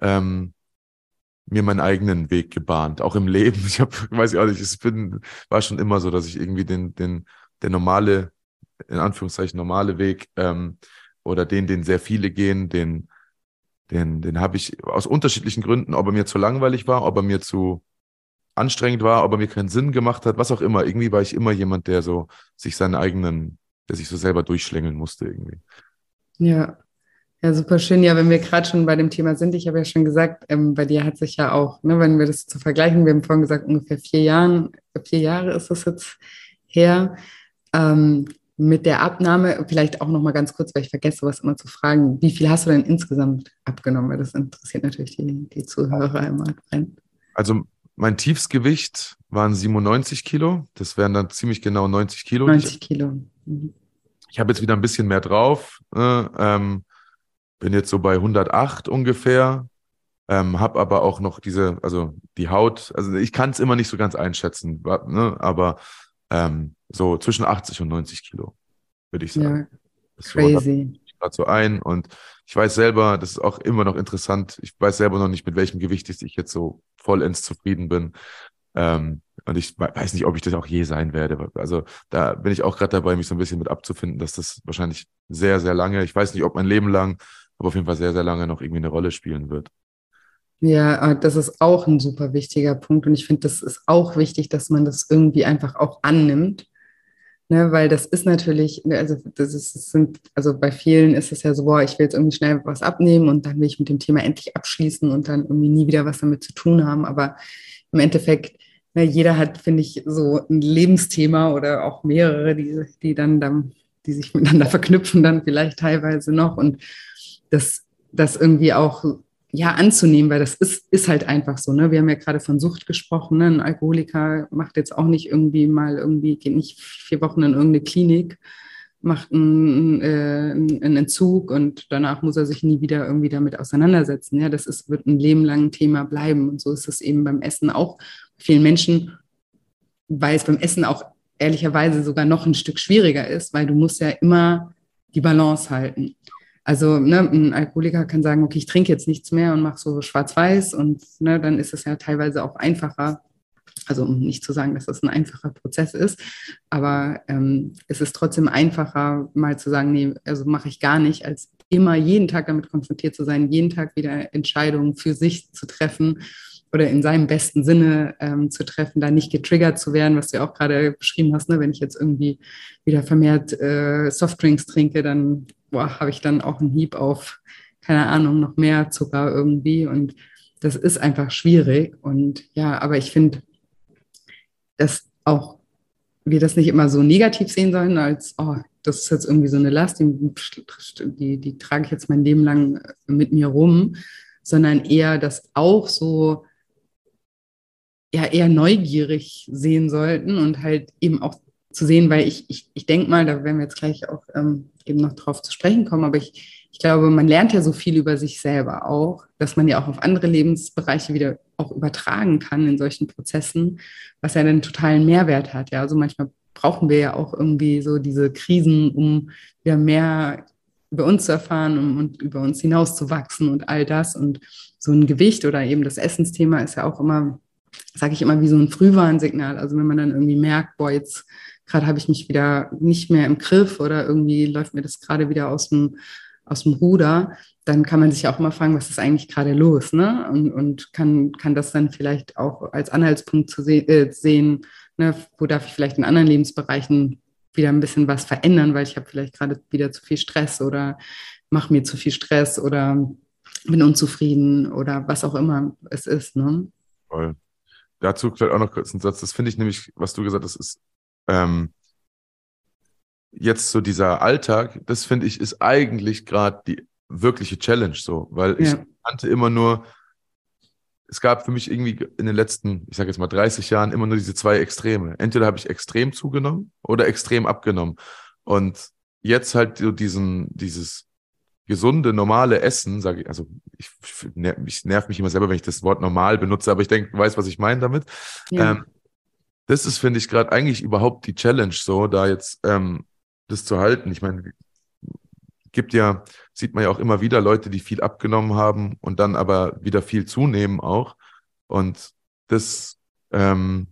ähm, mir meinen eigenen Weg gebahnt, auch im Leben. *laughs* Ich habe, weiß ich auch nicht, es bin, war schon immer so, dass ich irgendwie den, den, der normale, in Anführungszeichen normale Weg ähm, oder den, den sehr viele gehen, den den, den habe ich aus unterschiedlichen Gründen, ob er mir zu langweilig war, ob er mir zu anstrengend war, ob er mir keinen Sinn gemacht hat, was auch immer. Irgendwie war ich immer jemand, der so sich seinen eigenen, der sich so selber durchschlängeln musste irgendwie. Ja, ja, super schön. Ja, wenn wir gerade schon bei dem Thema sind, ich habe ja schon gesagt, ähm, bei dir hat sich ja auch, ne, wenn wir das zu vergleichen, wir haben vorhin gesagt, ungefähr vier Jahren, vier Jahre ist das jetzt her, ähm, mit der Abnahme, vielleicht auch noch mal ganz kurz, weil ich vergesse sowas immer zu fragen, wie viel hast du denn insgesamt abgenommen? Weil das interessiert natürlich die, die Zuhörer immer. Also mein Tiefsgewicht waren 97 Kilo. Das wären dann ziemlich genau 90 Kilo. 90 Kilo. Mhm. Ich habe jetzt wieder ein bisschen mehr drauf. Äh, ähm, bin jetzt so bei 108 ungefähr. Ähm, habe aber auch noch diese, also die Haut, also ich kann es immer nicht so ganz einschätzen, ne? aber ähm, so zwischen 80 und 90 Kilo, würde ich sagen. Ja, crazy. So, gerade so ein und ich weiß selber, das ist auch immer noch interessant, ich weiß selber noch nicht, mit welchem Gewicht ich jetzt so vollends zufrieden bin. Ähm, und ich weiß nicht, ob ich das auch je sein werde. Also da bin ich auch gerade dabei, mich so ein bisschen mit abzufinden, dass das wahrscheinlich sehr, sehr lange, ich weiß nicht, ob mein Leben lang, aber auf jeden Fall sehr, sehr lange noch irgendwie eine Rolle spielen wird. Ja, äh, das ist auch ein super wichtiger Punkt. Und ich finde, das ist auch wichtig, dass man das irgendwie einfach auch annimmt. Ne, weil das ist natürlich, also das ist, das sind, also bei vielen ist es ja so, boah, ich will jetzt irgendwie schnell was abnehmen und dann will ich mit dem Thema endlich abschließen und dann irgendwie nie wieder was damit zu tun haben. Aber im Endeffekt, ne, jeder hat, finde ich, so ein Lebensthema oder auch mehrere, die, die dann, dann, die sich *laughs* miteinander verknüpfen, dann vielleicht teilweise noch. Und das, das irgendwie auch ja, anzunehmen, weil das ist, ist halt einfach so. Ne? Wir haben ja gerade von Sucht gesprochen. Ne? Ein Alkoholiker macht jetzt auch nicht irgendwie mal irgendwie, geht nicht vier Wochen in irgendeine Klinik, macht einen, äh, einen Entzug und danach muss er sich nie wieder irgendwie damit auseinandersetzen. Ja, das ist, wird ein Leben lang ein Thema bleiben. Und so ist es eben beim Essen auch. Vielen Menschen, weil es beim Essen auch ehrlicherweise sogar noch ein Stück schwieriger ist, weil du musst ja immer die Balance halten. Also ne, ein Alkoholiker kann sagen, okay, ich trinke jetzt nichts mehr und mache so schwarz-weiß und ne, dann ist es ja teilweise auch einfacher. Also um nicht zu sagen, dass das ein einfacher Prozess ist, aber ähm, es ist trotzdem einfacher, mal zu sagen, nee, also mache ich gar nicht, als immer jeden Tag damit konfrontiert zu sein, jeden Tag wieder Entscheidungen für sich zu treffen oder in seinem besten Sinne ähm, zu treffen, da nicht getriggert zu werden, was du ja auch gerade beschrieben hast, ne? wenn ich jetzt irgendwie wieder vermehrt äh, Softdrinks trinke, dann habe ich dann auch einen Hieb auf, keine Ahnung, noch mehr Zucker irgendwie. Und das ist einfach schwierig. Und ja, aber ich finde, dass auch wir das nicht immer so negativ sehen sollen, als, oh, das ist jetzt irgendwie so eine Last, die, die, die trage ich jetzt mein Leben lang mit mir rum, sondern eher das auch so ja eher neugierig sehen sollten und halt eben auch zu sehen, weil ich, ich, ich denke mal, da werden wir jetzt gleich auch ähm, eben noch drauf zu sprechen kommen, aber ich, ich glaube, man lernt ja so viel über sich selber auch, dass man ja auch auf andere Lebensbereiche wieder auch übertragen kann in solchen Prozessen, was ja einen totalen Mehrwert hat. Ja, also manchmal brauchen wir ja auch irgendwie so diese Krisen, um wieder mehr über uns zu erfahren um, und über uns hinaus zu wachsen und all das. Und so ein Gewicht oder eben das Essensthema ist ja auch immer, sage ich immer, wie so ein Frühwarnsignal. Also wenn man dann irgendwie merkt, boah, jetzt gerade habe ich mich wieder nicht mehr im Griff oder irgendwie läuft mir das gerade wieder aus dem, aus dem Ruder, dann kann man sich auch mal fragen, was ist eigentlich gerade los, ne? Und, und kann, kann das dann vielleicht auch als Anhaltspunkt zu se äh, sehen, ne? wo darf ich vielleicht in anderen Lebensbereichen wieder ein bisschen was verändern, weil ich habe vielleicht gerade wieder zu viel Stress oder mache mir zu viel Stress oder bin unzufrieden oder was auch immer es ist. Ne? Voll. Dazu vielleicht auch noch kurz einen Satz. Das finde ich nämlich, was du gesagt hast, ist ähm, jetzt so dieser Alltag, das finde ich, ist eigentlich gerade die wirkliche Challenge so, weil ja. ich kannte immer nur, es gab für mich irgendwie in den letzten, ich sage jetzt mal 30 Jahren immer nur diese zwei Extreme. Entweder habe ich extrem zugenommen oder extrem abgenommen. Und jetzt halt so diesen, dieses gesunde, normale Essen, sage ich, also ich, ich nerv mich immer selber, wenn ich das Wort normal benutze, aber ich denke, du weißt, was ich meine damit. Ja. Ähm, das ist, finde ich, gerade eigentlich überhaupt die Challenge, so da jetzt ähm, das zu halten. Ich meine, gibt ja, sieht man ja auch immer wieder Leute, die viel abgenommen haben und dann aber wieder viel zunehmen auch. Und das ähm,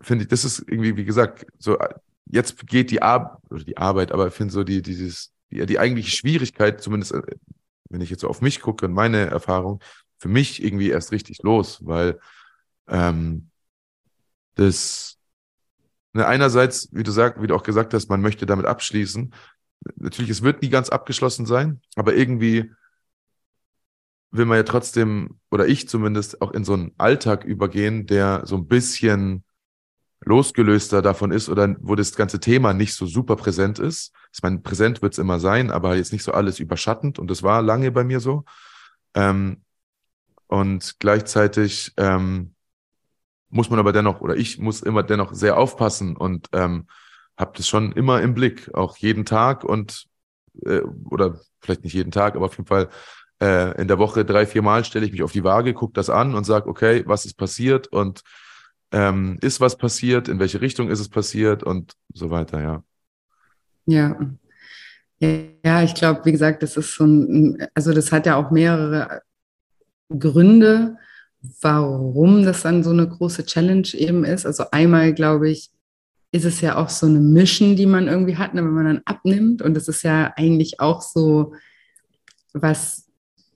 finde ich, das ist irgendwie, wie gesagt, so jetzt geht die Arbeit, oder die Arbeit, aber ich finde so die, dieses, die, die eigentliche Schwierigkeit, zumindest äh, wenn ich jetzt so auf mich gucke und meine Erfahrung, für mich irgendwie erst richtig los, weil ähm, das ne, einerseits, wie du sagst, wie du auch gesagt hast, man möchte damit abschließen. Natürlich, es wird nie ganz abgeschlossen sein, aber irgendwie will man ja trotzdem, oder ich zumindest, auch in so einen Alltag übergehen, der so ein bisschen losgelöster davon ist oder wo das ganze Thema nicht so super präsent ist. Ich meine, präsent wird es immer sein, aber jetzt nicht so alles überschattend und das war lange bei mir so. Ähm, und gleichzeitig ähm, muss man aber dennoch, oder ich muss immer dennoch sehr aufpassen und ähm, habe das schon immer im Blick, auch jeden Tag und äh, oder vielleicht nicht jeden Tag, aber auf jeden Fall äh, in der Woche drei, vier Mal stelle ich mich auf die Waage, gucke das an und sage, okay, was ist passiert und ähm, ist was passiert, in welche Richtung ist es passiert und so weiter, ja. Ja. Ja, ich glaube, wie gesagt, das ist so ein, also das hat ja auch mehrere Gründe warum das dann so eine große Challenge eben ist. Also einmal, glaube ich, ist es ja auch so eine Mission, die man irgendwie hat, ne, wenn man dann abnimmt. Und das ist ja eigentlich auch so was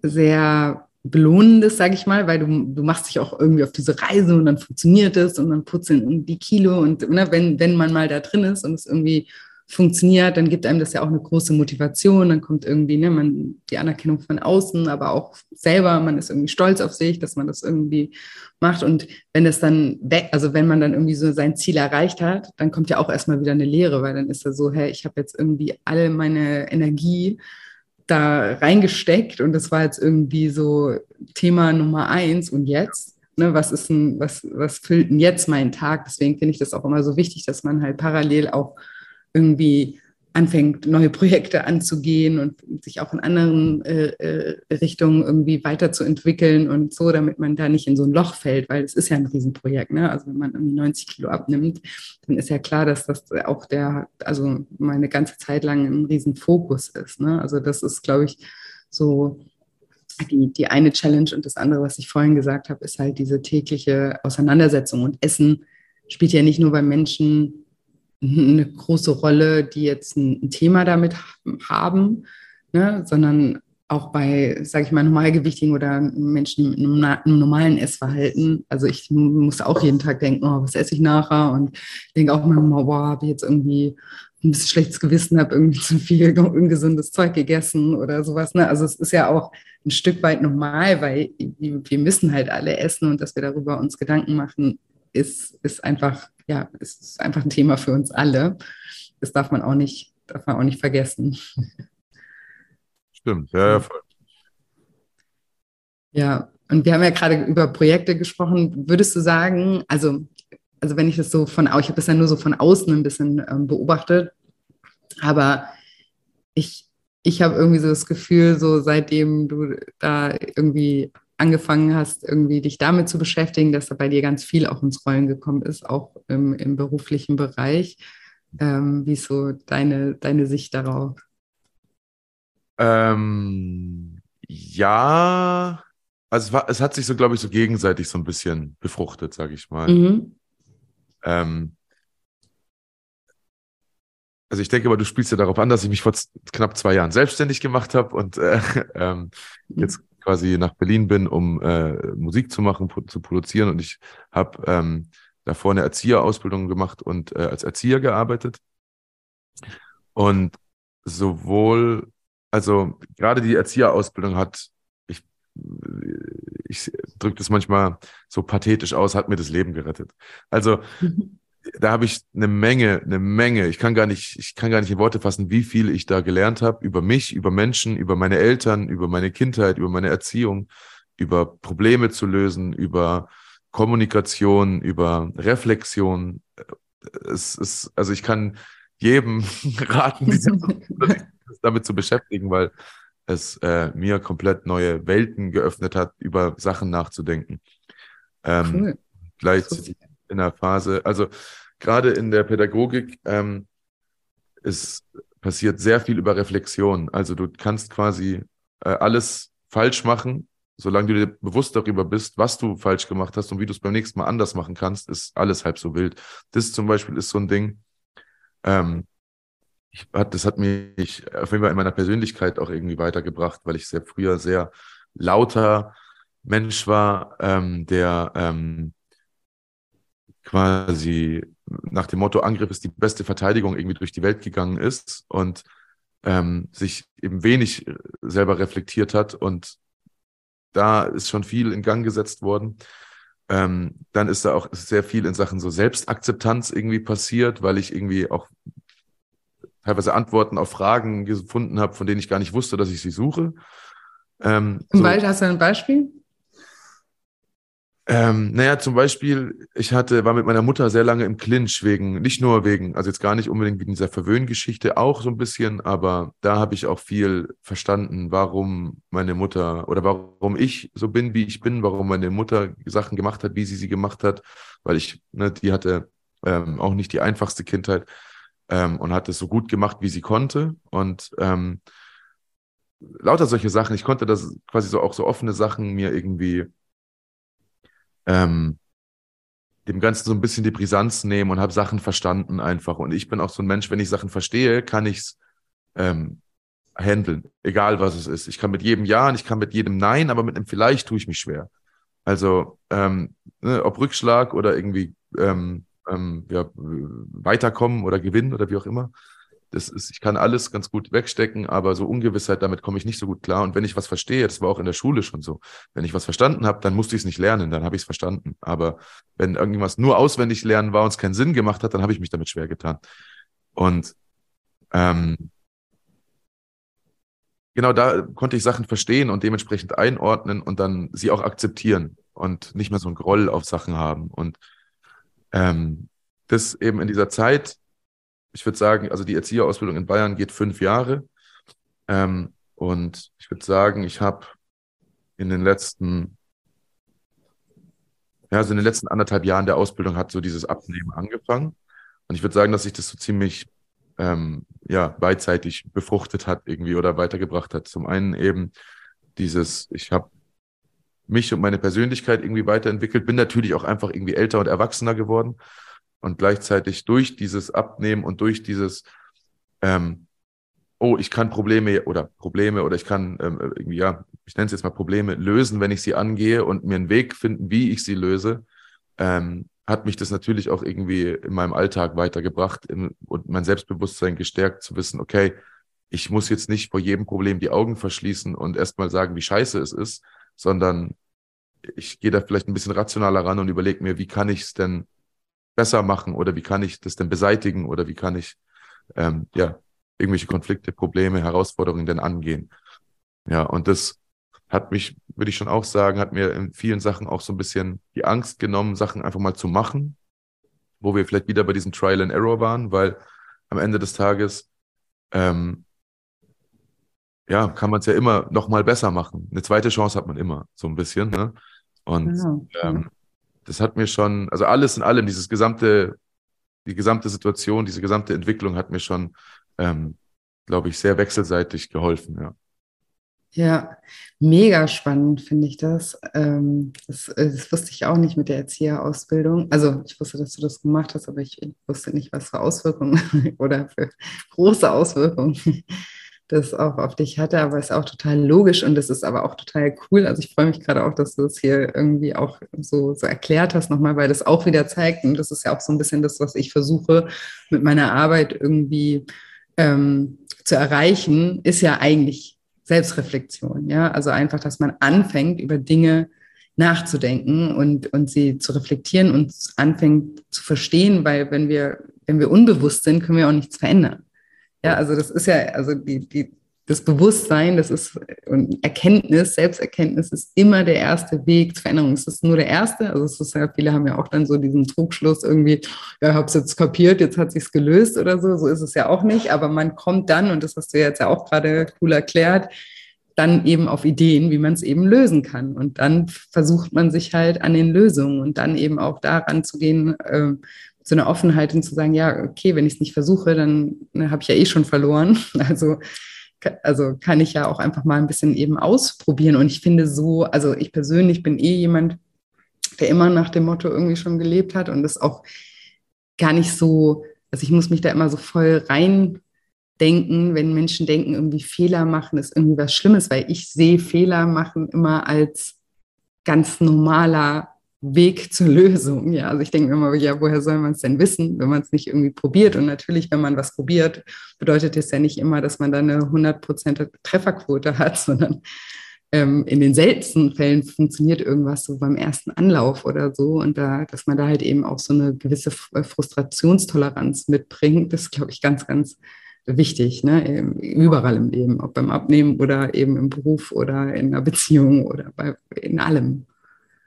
sehr Belohnendes, sage ich mal, weil du, du machst dich auch irgendwie auf diese Reise und dann funktioniert es und dann putzeln die Kilo und ne, wenn, wenn man mal da drin ist und es irgendwie funktioniert, dann gibt einem das ja auch eine große Motivation, dann kommt irgendwie ne, man, die Anerkennung von außen, aber auch selber, man ist irgendwie stolz auf sich, dass man das irgendwie macht. Und wenn es dann weg, also wenn man dann irgendwie so sein Ziel erreicht hat, dann kommt ja auch erstmal wieder eine Lehre, weil dann ist er so, hey, ich habe jetzt irgendwie all meine Energie da reingesteckt und das war jetzt irgendwie so Thema Nummer eins und jetzt Ne, was ist ein, was, was füllt denn jetzt meinen Tag? Deswegen finde ich das auch immer so wichtig, dass man halt parallel auch irgendwie anfängt, neue Projekte anzugehen und sich auch in anderen äh, äh, Richtungen irgendwie weiterzuentwickeln und so, damit man da nicht in so ein Loch fällt, weil es ist ja ein Riesenprojekt. Ne? Also wenn man irgendwie 90 Kilo abnimmt, dann ist ja klar, dass das auch der, also meine ganze Zeit lang ein Riesenfokus ist. Ne? Also das ist, glaube ich, so die, die eine Challenge und das andere, was ich vorhin gesagt habe, ist halt diese tägliche Auseinandersetzung und Essen spielt ja nicht nur bei Menschen eine große Rolle, die jetzt ein, Thema damit haben, ne, sondern auch bei, sage ich mal, Normalgewichtigen oder Menschen mit einem normalen Essverhalten. Also ich muss auch jeden Tag denken, oh, was esse ich nachher? Und ich denke auch manchmal, boah, habe ich jetzt irgendwie ein bisschen schlechtes Gewissen, habe irgendwie *laughs* zu viel ungesundes Zeug gegessen oder sowas. Ne? Also es ist ja auch ein Stück weit normal, weil wir müssen halt alle essen und dass wir darüber uns Gedanken machen, ist, ist einfach ja, es ist einfach ein Thema für uns alle. Das darf man auch nicht, darf man auch nicht vergessen. Stimmt, ja, ja, voll. Ja, und wir haben ja gerade über Projekte gesprochen. Würdest du sagen, also, also wenn ich das so von, ich habe das ja nur so von außen ein bisschen ähm, beobachtet, aber ich, ich habe irgendwie so das Gefühl, so seitdem du da irgendwie angefangen hast, irgendwie dich damit zu beschäftigen, dass da bei dir ganz viel auch ins Rollen gekommen ist, auch im, im beruflichen Bereich. Ähm, wie ist so deine, deine Sicht darauf? Ähm, ja, also es, war, es hat sich so, glaube ich, so gegenseitig so ein bisschen befruchtet, sage ich mal. Mhm. Ähm, also ich denke aber, du spielst ja darauf an, dass ich mich vor knapp zwei Jahren selbstständig gemacht habe und äh, *laughs* ähm, jetzt quasi nach Berlin bin, um äh, Musik zu machen, zu produzieren. Und ich habe ähm, davor eine Erzieherausbildung gemacht und äh, als Erzieher gearbeitet. Und sowohl, also gerade die Erzieherausbildung hat, ich, ich drücke das manchmal so pathetisch aus, hat mir das Leben gerettet. Also da habe ich eine Menge, eine Menge. Ich kann gar nicht, ich kann gar nicht in Worte fassen, wie viel ich da gelernt habe über mich, über Menschen, über meine Eltern, über meine Kindheit, über meine Erziehung, über Probleme zu lösen, über Kommunikation, über Reflexion. Es ist, also ich kann jedem *laughs* raten, sich *laughs* damit zu beschäftigen, weil es äh, mir komplett neue Welten geöffnet hat, über Sachen nachzudenken. Ähm, cool. Gleichzeitig in der Phase, also gerade in der Pädagogik ähm, ist passiert sehr viel über Reflexion. Also du kannst quasi äh, alles falsch machen, solange du dir bewusst darüber bist, was du falsch gemacht hast und wie du es beim nächsten Mal anders machen kannst, ist alles halb so wild. Das zum Beispiel ist so ein Ding. Ähm, ich, das hat mich auf jeden Fall in meiner Persönlichkeit auch irgendwie weitergebracht, weil ich sehr früher sehr lauter Mensch war, ähm, der ähm, quasi nach dem Motto Angriff ist die beste Verteidigung irgendwie durch die Welt gegangen ist und ähm, sich eben wenig äh, selber reflektiert hat und da ist schon viel in Gang gesetzt worden. Ähm, dann ist da auch sehr viel in Sachen so Selbstakzeptanz irgendwie passiert, weil ich irgendwie auch teilweise Antworten auf Fragen gefunden habe, von denen ich gar nicht wusste, dass ich sie suche. Ähm, so. Hast du ein Beispiel? Ähm, naja, zum Beispiel, ich hatte, war mit meiner Mutter sehr lange im Clinch wegen, nicht nur wegen, also jetzt gar nicht unbedingt wegen dieser Verwöhngeschichte, auch so ein bisschen, aber da habe ich auch viel verstanden, warum meine Mutter oder warum ich so bin, wie ich bin, warum meine Mutter Sachen gemacht hat, wie sie sie gemacht hat, weil ich, ne, die hatte ähm, auch nicht die einfachste Kindheit ähm, und hat es so gut gemacht, wie sie konnte und ähm, lauter solche Sachen. Ich konnte das quasi so auch so offene Sachen mir irgendwie ähm, dem Ganzen so ein bisschen die Brisanz nehmen und habe Sachen verstanden einfach. Und ich bin auch so ein Mensch, wenn ich Sachen verstehe, kann ich es ähm, handeln, egal was es ist. Ich kann mit jedem Ja und ich kann mit jedem Nein, aber mit einem Vielleicht tue ich mich schwer. Also ähm, ne, ob Rückschlag oder irgendwie ähm, ähm, ja, weiterkommen oder gewinnen oder wie auch immer. Das ist, ich kann alles ganz gut wegstecken, aber so Ungewissheit, damit komme ich nicht so gut klar. Und wenn ich was verstehe, das war auch in der Schule schon so, wenn ich was verstanden habe, dann musste ich es nicht lernen, dann habe ich es verstanden. Aber wenn irgendwas nur auswendig lernen war und es keinen Sinn gemacht hat, dann habe ich mich damit schwer getan. Und ähm, genau da konnte ich Sachen verstehen und dementsprechend einordnen und dann sie auch akzeptieren und nicht mehr so ein Groll auf Sachen haben. Und ähm, das eben in dieser Zeit ich würde sagen, also die Erzieherausbildung in Bayern geht fünf Jahre. Ähm, und ich würde sagen, ich habe in den letzten, ja, also in den letzten anderthalb Jahren der Ausbildung hat so dieses Abnehmen angefangen. Und ich würde sagen, dass sich das so ziemlich ähm, ja, beidseitig befruchtet hat irgendwie oder weitergebracht hat. Zum einen eben dieses, ich habe mich und meine Persönlichkeit irgendwie weiterentwickelt, bin natürlich auch einfach irgendwie älter und erwachsener geworden und gleichzeitig durch dieses Abnehmen und durch dieses, ähm, oh, ich kann Probleme oder Probleme oder ich kann ähm, irgendwie, ja, ich nenne es jetzt mal Probleme lösen, wenn ich sie angehe und mir einen Weg finden, wie ich sie löse, ähm, hat mich das natürlich auch irgendwie in meinem Alltag weitergebracht im, und mein Selbstbewusstsein gestärkt zu wissen, okay, ich muss jetzt nicht vor jedem Problem die Augen verschließen und erstmal sagen, wie scheiße es ist, sondern ich gehe da vielleicht ein bisschen rationaler ran und überlege mir, wie kann ich es denn besser machen oder wie kann ich das denn beseitigen oder wie kann ich ähm, ja irgendwelche Konflikte, Probleme, Herausforderungen denn angehen. Ja, und das hat mich, würde ich schon auch sagen, hat mir in vielen Sachen auch so ein bisschen die Angst genommen, Sachen einfach mal zu machen, wo wir vielleicht wieder bei diesem Trial and Error waren, weil am Ende des Tages ähm, ja, kann man es ja immer noch mal besser machen. Eine zweite Chance hat man immer, so ein bisschen. Ne? Und genau. ähm, das hat mir schon, also alles in allem, dieses gesamte, die gesamte Situation, diese gesamte Entwicklung hat mir schon, ähm, glaube ich, sehr wechselseitig geholfen, ja. Ja, mega spannend finde ich das. Ähm, das. Äh, das. wusste ich auch nicht mit der Erzieherausbildung. Also ich wusste, dass du das gemacht hast, aber ich wusste nicht, was für Auswirkungen *laughs* oder für große Auswirkungen das auch auf dich hatte, aber ist auch total logisch und das ist aber auch total cool. Also ich freue mich gerade auch, dass du es hier irgendwie auch so, so erklärt hast nochmal, weil das auch wieder zeigt, und das ist ja auch so ein bisschen das, was ich versuche mit meiner Arbeit irgendwie ähm, zu erreichen, ist ja eigentlich Selbstreflexion. Ja, also einfach, dass man anfängt, über Dinge nachzudenken und, und sie zu reflektieren und anfängt zu verstehen, weil wenn wir, wenn wir unbewusst sind, können wir auch nichts verändern. Ja, also das ist ja, also die, die, das Bewusstsein, das ist und Erkenntnis, Selbsterkenntnis ist immer der erste Weg zur Veränderung. Es ist nur der erste. Also es ist ja, viele haben ja auch dann so diesen Trugschluss irgendwie, ja, habe es jetzt kapiert, jetzt hat sich's gelöst oder so. So ist es ja auch nicht. Aber man kommt dann, und das hast du jetzt ja auch gerade cool erklärt, dann eben auf Ideen, wie man es eben lösen kann. Und dann versucht man sich halt an den Lösungen und dann eben auch daran zu gehen, äh, so eine Offenheit und zu sagen, ja, okay, wenn ich es nicht versuche, dann ne, habe ich ja eh schon verloren. *laughs* Also, also kann ich ja auch einfach mal ein bisschen eben ausprobieren. Und ich finde so, also ich persönlich bin eh jemand, der immer nach dem Motto irgendwie schon gelebt hat und das auch gar nicht so, also ich muss mich da immer so voll rein denken, wenn Menschen denken, irgendwie Fehler machen ist irgendwie was Schlimmes, weil ich sehe Fehler machen immer als ganz normaler Weg zur Lösung. Ja, also ich denke immer, ja, woher soll man es denn wissen, wenn man es nicht irgendwie probiert? Und natürlich, wenn man was probiert, bedeutet es ja nicht immer, dass man da eine 100% Trefferquote hat, *laughs* sondern ähm, in den seltensten Fällen funktioniert irgendwas so beim ersten Anlauf oder so. Und da, dass man da halt eben auch so eine gewisse äh, Frustrationstoleranz mitbringt, das ist, glaube ich, ganz, ganz wichtig, ne? überall im Leben, ob beim Abnehmen oder eben im Beruf oder in einer Beziehung oder bei, in allem.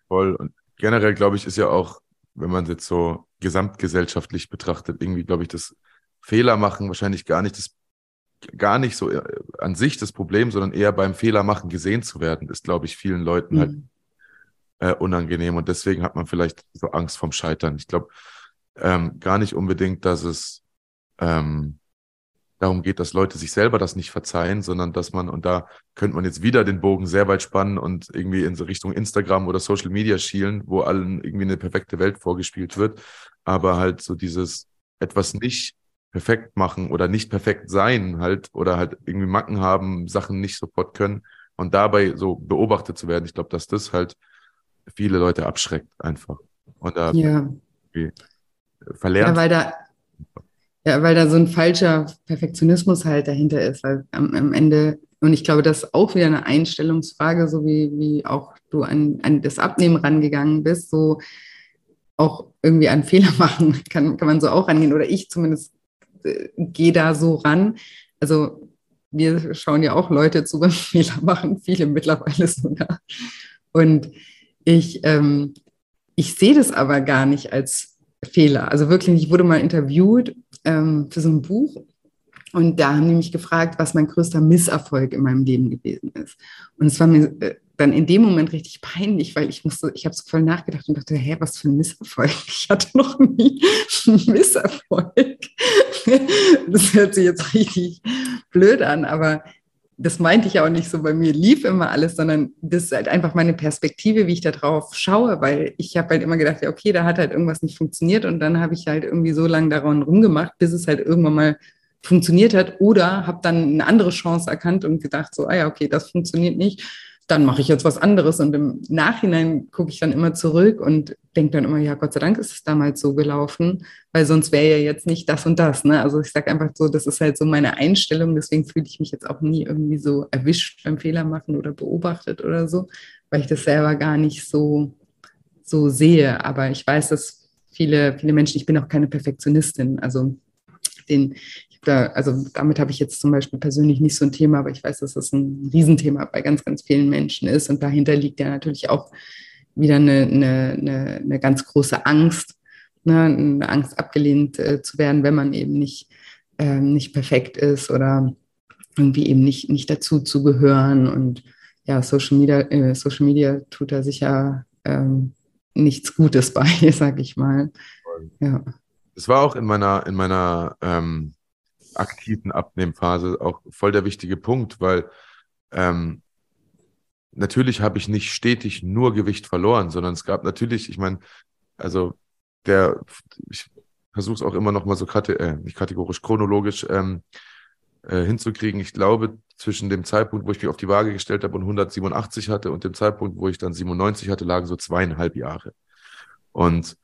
Voll. Und generell, glaube ich, ist ja auch, wenn man jetzt so gesamtgesellschaftlich betrachtet, irgendwie, glaube ich, das Fehler machen wahrscheinlich gar nicht das gar nicht so äh, an sich das Problem, sondern eher beim Fehler machen gesehen zu werden, ist, glaube ich, vielen Leuten halt, mhm. halt äh, unangenehm und deswegen hat man vielleicht so Angst vom Scheitern. Ich glaube ähm, gar nicht unbedingt, dass es ähm, darum geht, dass Leute sich selber das nicht verzeihen, sondern dass man, und da könnte man jetzt wieder den Bogen sehr weit spannen und irgendwie in so Richtung Instagram oder Social Media schielen, wo allen irgendwie eine perfekte Welt vorgespielt wird. Aber halt so dieses etwas nicht perfekt machen oder nicht perfekt sein halt oder halt irgendwie Macken haben, Sachen nicht sofort können und dabei so beobachtet zu werden. Ich glaube, dass das halt viele Leute abschreckt einfach. Und da ja. verlernt. Ja, weil da, ja, weil da so ein falscher Perfektionismus halt dahinter ist, weil am, am Ende, und ich glaube, das ist auch wieder eine Einstellungsfrage, so wie, wie auch du an, an das Abnehmen rangegangen bist, so auch irgendwie an Fehler *laughs* machen kann, kann man so auch rangehen, oder ich zumindest äh, gehe da so ran. Also wir schauen ja auch Leute zu beim *laughs* Fehler machen, viele mittlerweile sogar. Und ich, ähm, ich sehe das aber gar nicht als Fehler. Also wirklich, ich wurde mal interviewt ähm, für so ein Buch und da haben die mich gefragt, was mein größter Misserfolg in meinem Leben gewesen ist. Und es war mir äh, dann in dem Moment richtig peinlich, weil ich musste, ich habe so voll nachgedacht und dachte, hä, was für ein Misserfolg? *laughs* Ich hatte noch nie einen Misserfolg. *laughs* Das hört sich jetzt richtig blöd an, aber das meinte ich auch nicht so, bei mir lief immer alles, sondern das ist halt einfach meine Perspektive, wie ich da drauf schaue, weil ich habe halt immer gedacht, ja, okay, da hat halt irgendwas nicht funktioniert und dann habe ich halt irgendwie so lange daran rumgemacht, bis es halt irgendwann mal funktioniert hat oder habe dann eine andere Chance erkannt und gedacht, so, ah ja, okay, das funktioniert nicht dann mache ich jetzt was anderes. Und im Nachhinein gucke ich dann immer zurück und denke dann immer, ja, Gott sei Dank ist es damals so gelaufen, weil sonst wäre ja jetzt nicht das und das. Ne? Also ich sage einfach so, das ist halt so meine Einstellung. Deswegen fühle ich mich jetzt auch nie irgendwie so erwischt beim Fehler machen oder beobachtet oder so, weil ich das selber gar nicht so, so sehe. Aber ich weiß, dass viele, viele Menschen, ich bin auch keine Perfektionistin. Also den, da, also damit habe ich jetzt zum Beispiel persönlich nicht so ein Thema, aber ich weiß, dass das ein Riesenthema bei ganz, ganz vielen Menschen ist. Und dahinter liegt ja natürlich auch wieder eine, eine, eine, eine ganz große Angst, ne? eine Angst abgelehnt äh, zu werden, wenn man eben nicht, äh, nicht perfekt ist oder irgendwie eben nicht, nicht dazu zu gehören. Und ja, Social Media, äh, Social Media tut da sicher ähm, nichts Gutes bei, *laughs* sage ich mal. Ja. Es war auch in meiner, in meiner ähm, aktiven Abnehmphase auch voll der wichtige Punkt, weil ähm, natürlich habe ich nicht stetig nur Gewicht verloren, sondern es gab natürlich, ich meine, also der, ich versuche es auch immer noch mal so kate äh, nicht kategorisch, chronologisch ähm, äh, hinzukriegen. Ich glaube, zwischen dem Zeitpunkt, wo ich mich auf die Waage gestellt habe und 187 hatte und dem Zeitpunkt, wo ich dann 97 hatte, lagen so zweieinhalb Jahre. Und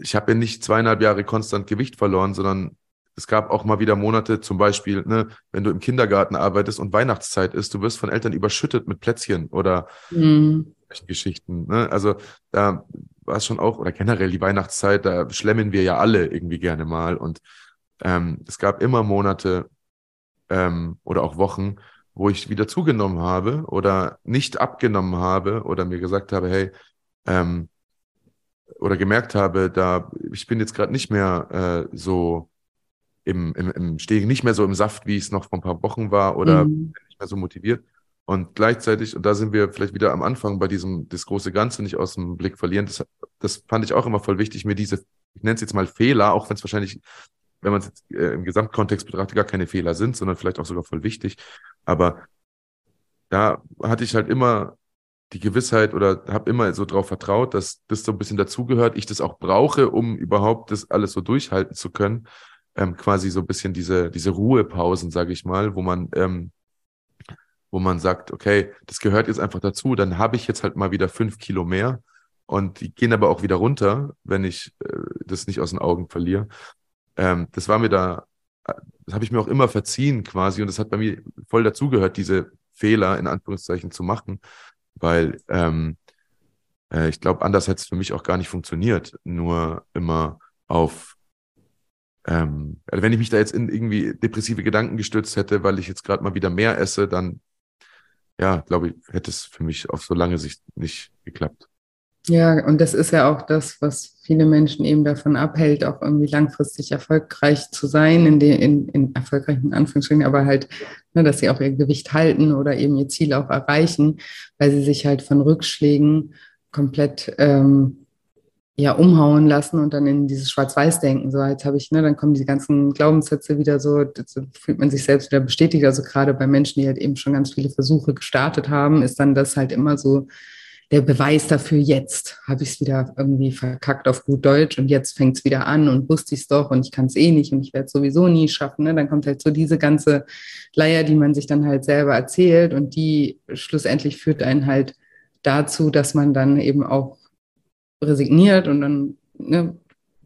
ich habe ja nicht zweieinhalb Jahre konstant Gewicht verloren, sondern es gab auch mal wieder Monate, zum Beispiel, ne, wenn du im Kindergarten arbeitest und Weihnachtszeit ist, du wirst von Eltern überschüttet mit Plätzchen oder mhm. Geschichten. Ne? Also da war es schon auch, oder generell die Weihnachtszeit, da schlemmen wir ja alle irgendwie gerne mal. Und ähm, es gab immer Monate ähm, oder auch Wochen, wo ich wieder zugenommen habe oder nicht abgenommen habe oder mir gesagt habe, hey, ähm, oder gemerkt habe, da ich bin jetzt gerade nicht mehr äh, so im, im, im Stehen nicht mehr so im Saft, wie es noch vor ein paar Wochen war oder mhm. nicht mehr so motiviert. Und gleichzeitig, und da sind wir vielleicht wieder am Anfang bei diesem, das große Ganze nicht aus dem Blick verlieren. Das, das fand ich auch immer voll wichtig, mir diese, ich nenne es jetzt mal Fehler, auch wenn es wahrscheinlich, wenn man es jetzt äh, im Gesamtkontext betrachtet, gar keine Fehler sind, sondern vielleicht auch sogar voll wichtig. Aber da hatte ich halt immer die Gewissheit oder habe immer so drauf vertraut, dass das so ein bisschen dazugehört, ich das auch brauche, um überhaupt das alles so durchhalten zu können ähm, quasi so ein bisschen diese, diese Ruhepausen, sage ich mal, wo man, ähm, wo man sagt, okay, das gehört jetzt einfach dazu, dann habe ich jetzt halt mal wieder fünf Kilo mehr und die gehen aber auch wieder runter, wenn ich äh, das nicht aus den Augen verliere. Ähm, das war mir da, das habe ich mir auch immer verziehen quasi und das hat bei mir voll dazugehört, diese Fehler in Anführungszeichen zu machen, weil ähm, äh, ich glaube, anders hätte es für mich auch gar nicht funktioniert, nur immer auf ähm, also wenn ich mich da jetzt in irgendwie depressive Gedanken gestürzt hätte, weil ich jetzt gerade mal wieder mehr esse, dann ja, glaube ich, hätte es für mich auf so lange Sicht nicht geklappt. Ja, und das ist ja auch das, was viele Menschen eben davon abhält, auch irgendwie langfristig erfolgreich zu sein, in, den, in, in erfolgreichen Anführungsstrichen, aber halt, ne, dass sie auch ihr Gewicht halten oder eben ihr Ziel auch erreichen, weil sie sich halt von Rückschlägen komplett ähm, ja, umhauen lassen und dann in dieses Schwarz-Weiß-Denken. So, jetzt habe ich, ne, dann kommen diese ganzen Glaubenssätze wieder so, so fühlt man sich selbst wieder bestätigt. Also gerade bei Menschen, die halt eben schon ganz viele Versuche gestartet haben, ist dann das halt immer so der Beweis dafür, jetzt habe ich es wieder irgendwie verkackt auf gut Deutsch und jetzt fängt es wieder an und wusste ich es doch und ich kann es eh nicht und ich werde es sowieso nie schaffen. Ne? Dann kommt halt so diese ganze Leier, die man sich dann halt selber erzählt und die schlussendlich führt einen halt dazu, dass man dann eben auch resigniert und dann ne,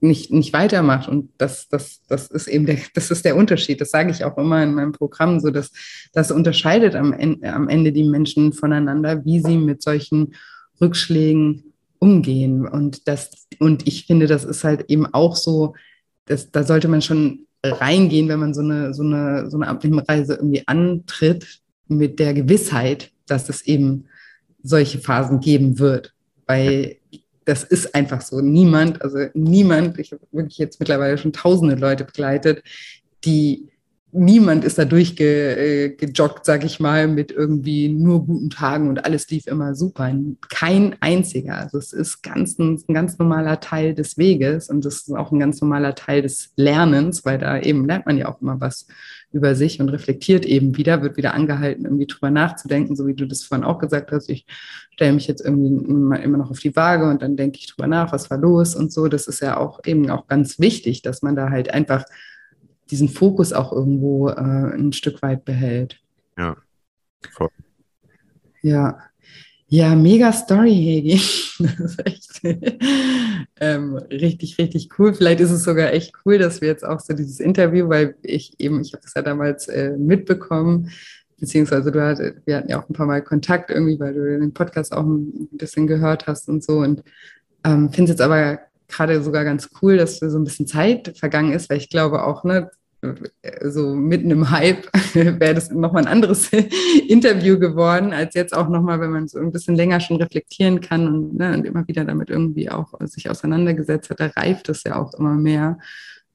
nicht, nicht weitermacht. Und das, das, das ist eben der, das ist der Unterschied. Das sage ich auch immer in meinem Programm so, dass das unterscheidet am Ende, am Ende die Menschen voneinander, wie sie mit solchen Rückschlägen umgehen. Und das, und ich finde, das ist halt eben auch so, dass, da sollte man schon reingehen, wenn man so eine, so eine, so eine Abnehmreise irgendwie antritt, mit der Gewissheit, dass es eben solche Phasen geben wird. Weil das ist einfach so. Niemand, also niemand, ich habe wirklich jetzt mittlerweile schon tausende Leute begleitet, die niemand ist da durchgejoggt, sag ich mal, mit irgendwie nur guten Tagen und alles lief immer super. Kein einziger. Also es ist ganz, ein, ein ganz normaler Teil des Weges und es ist auch ein ganz normaler Teil des Lernens, weil da eben lernt man ja auch immer was über sich und reflektiert eben wieder, wird wieder angehalten, irgendwie drüber nachzudenken, so wie du das vorhin auch gesagt hast. Ich stelle mich jetzt irgendwie immer noch auf die Waage und dann denke ich drüber nach, was war los und so. Das ist ja auch eben auch ganz wichtig, dass man da halt einfach diesen Fokus auch irgendwo äh, ein Stück weit behält. Ja, voll. Ja. Ja, mega Story, Hegi. *laughs* Das ist echt ähm, richtig, richtig cool. Vielleicht ist es sogar echt cool, dass wir jetzt auch so dieses Interview, weil ich eben, ich habe das ja damals äh, mitbekommen, beziehungsweise du hat, wir hatten ja auch ein paar Mal Kontakt irgendwie, weil du den Podcast auch ein bisschen gehört hast und so. Und ähm, finde es jetzt aber gerade sogar ganz cool, dass so ein bisschen Zeit vergangen ist, weil ich glaube auch, ne, so mitten im Hype *laughs* wäre das nochmal ein anderes *laughs* Interview geworden, als jetzt auch nochmal, wenn man so ein bisschen länger schon reflektieren kann und, ne, und immer wieder damit irgendwie auch sich auseinandergesetzt hat, da reift es ja auch immer mehr.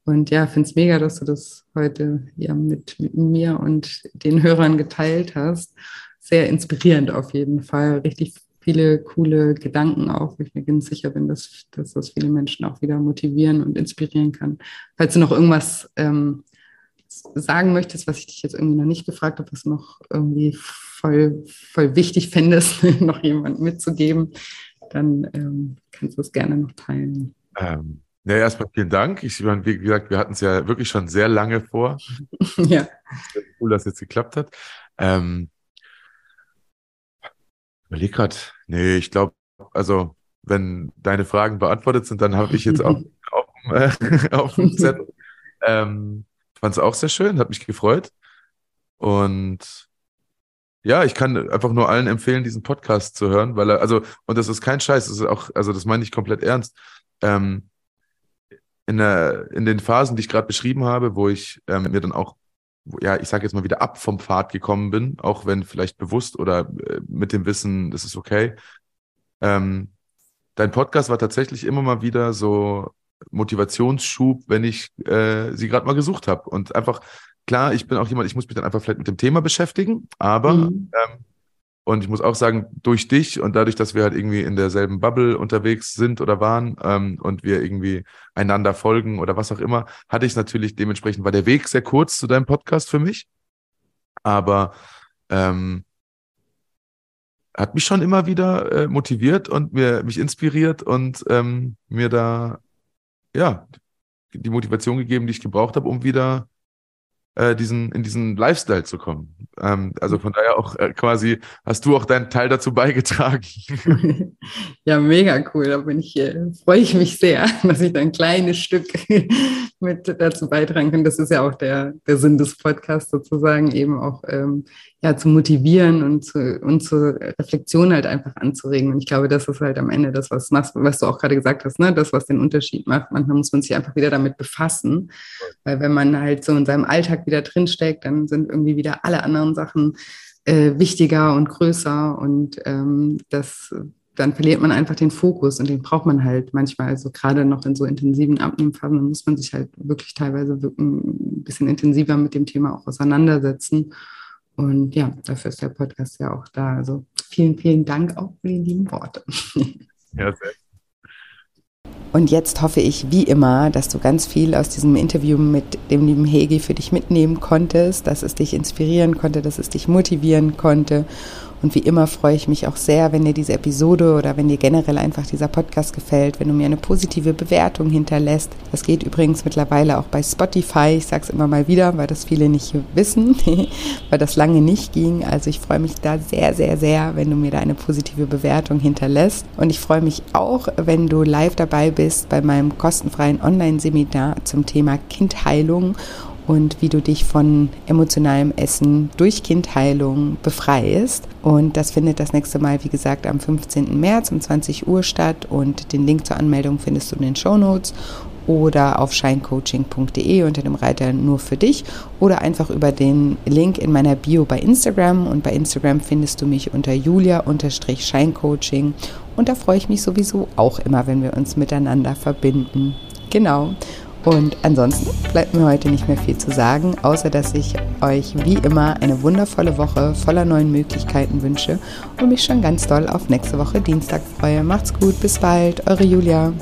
Und ja, finde es mega, dass du das heute ja mit, mit mir und den Hörern geteilt hast. Sehr inspirierend auf jeden Fall. Richtig viele coole Gedanken auch, wo ich mir ganz sicher bin, dass, dass das viele Menschen auch wieder motivieren und inspirieren kann. Falls du noch irgendwas ähm, sagen möchtest, was ich dich jetzt irgendwie noch nicht gefragt habe, was noch irgendwie voll, voll wichtig fändest, *laughs* noch jemand mitzugeben, dann ähm, kannst du es gerne noch teilen. Ähm, ja, erstmal vielen Dank. Ich meine, wie gesagt, wir hatten es ja wirklich schon sehr lange vor. *laughs* ja. Cool, dass es jetzt geklappt hat. Ähm, Überleg gerade, nee, ich glaube, also wenn deine Fragen beantwortet sind, dann habe ich jetzt auch *laughs* auf, äh, *laughs* auf dem Zettel. Ähm, Fand es auch sehr schön, hat mich gefreut. Und ja, ich kann einfach nur allen empfehlen, diesen Podcast zu hören, weil er, also, und das ist kein Scheiß, das ist auch, also das meine ich komplett ernst. Ähm, in, der, in den Phasen, die ich gerade beschrieben habe, wo ich ähm, mir dann auch ja, ich sage jetzt mal wieder ab vom Pfad gekommen bin, auch wenn vielleicht bewusst oder äh, mit dem Wissen, das ist okay. Ähm, dein Podcast war tatsächlich immer mal wieder so Motivationsschub, wenn ich äh, sie gerade mal gesucht habe. Und einfach, klar, ich bin auch jemand, ich muss mich dann einfach vielleicht mit dem Thema beschäftigen, aber mhm. ähm, und ich muss auch sagen, durch dich und dadurch, dass wir halt irgendwie in derselben Bubble unterwegs sind oder waren ähm, und wir irgendwie einander folgen oder was auch immer, hatte ich natürlich dementsprechend, war der Weg sehr kurz zu deinem Podcast für mich. Aber ähm, hat mich schon immer wieder äh, motiviert und mir mich inspiriert und ähm, mir da ja die Motivation gegeben, die ich gebraucht habe, um wieder äh, diesen, in diesen Lifestyle zu kommen. Ähm, also von daher auch äh, quasi, hast du auch deinen Teil dazu beigetragen. *laughs* ja, mega cool. Da bin ich, äh, freue ich mich sehr, *laughs* dass ich da ein kleines Stück *laughs* mit dazu beitragen kann. Das ist ja auch der, der Sinn des Podcasts sozusagen, eben auch ähm, ja, zu motivieren und, zu, und zur Reflexion halt einfach anzuregen. Und ich glaube, das ist halt am Ende das, was was du auch gerade gesagt hast, ne? das, was den Unterschied macht. Manchmal muss man sich einfach wieder damit befassen, weil wenn man halt so in seinem Alltag wieder drinsteckt, dann sind irgendwie wieder alle anderen Sachen äh, wichtiger und größer und ähm, das dann verliert man einfach den Fokus und den braucht man halt manchmal. Also gerade noch in so intensiven Abnehmphasen muss man sich halt wirklich teilweise ein bisschen intensiver mit dem Thema auch auseinandersetzen. Und ja, dafür ist der Podcast ja auch da. Also vielen, vielen Dank auch für die lieben Worte. Ja, sehr. Und jetzt hoffe ich, wie immer, dass du ganz viel aus diesem Interview mit dem lieben Hegi für dich mitnehmen konntest, dass es dich inspirieren konnte, dass es dich motivieren konnte und wie immer freue ich mich auch sehr, wenn dir diese Episode oder wenn dir generell einfach dieser Podcast gefällt, wenn du mir eine positive Bewertung hinterlässt. Das geht übrigens mittlerweile auch bei Spotify. Ich sage es immer mal wieder, weil das viele nicht wissen, *laughs* weil das lange nicht ging. Also ich freue mich da sehr, sehr, sehr, wenn du mir da eine positive Bewertung hinterlässt. Und ich freue mich auch, wenn du live dabei bist bei meinem kostenfreien Online-Seminar zum Thema Kindheilung und wie du dich von emotionalem Essen durch Kindheilung befreist. Und das findet das nächste Mal, wie gesagt, am 15. März um 20 Uhr statt. Und den Link zur Anmeldung findest du in den Show Notes oder auf shinecoaching.de unter dem Reiter nur für dich oder einfach über den Link in meiner Bio bei Instagram und bei Instagram findest du mich unter julia-shinecoaching und da freue ich mich sowieso auch immer, wenn wir uns miteinander verbinden. Genau. Und ansonsten bleibt mir heute nicht mehr viel zu sagen, außer dass ich euch wie immer eine wundervolle Woche voller neuen Möglichkeiten wünsche und mich schon ganz doll auf nächste Woche Dienstag freue. Macht's gut, bis bald, eure Julia.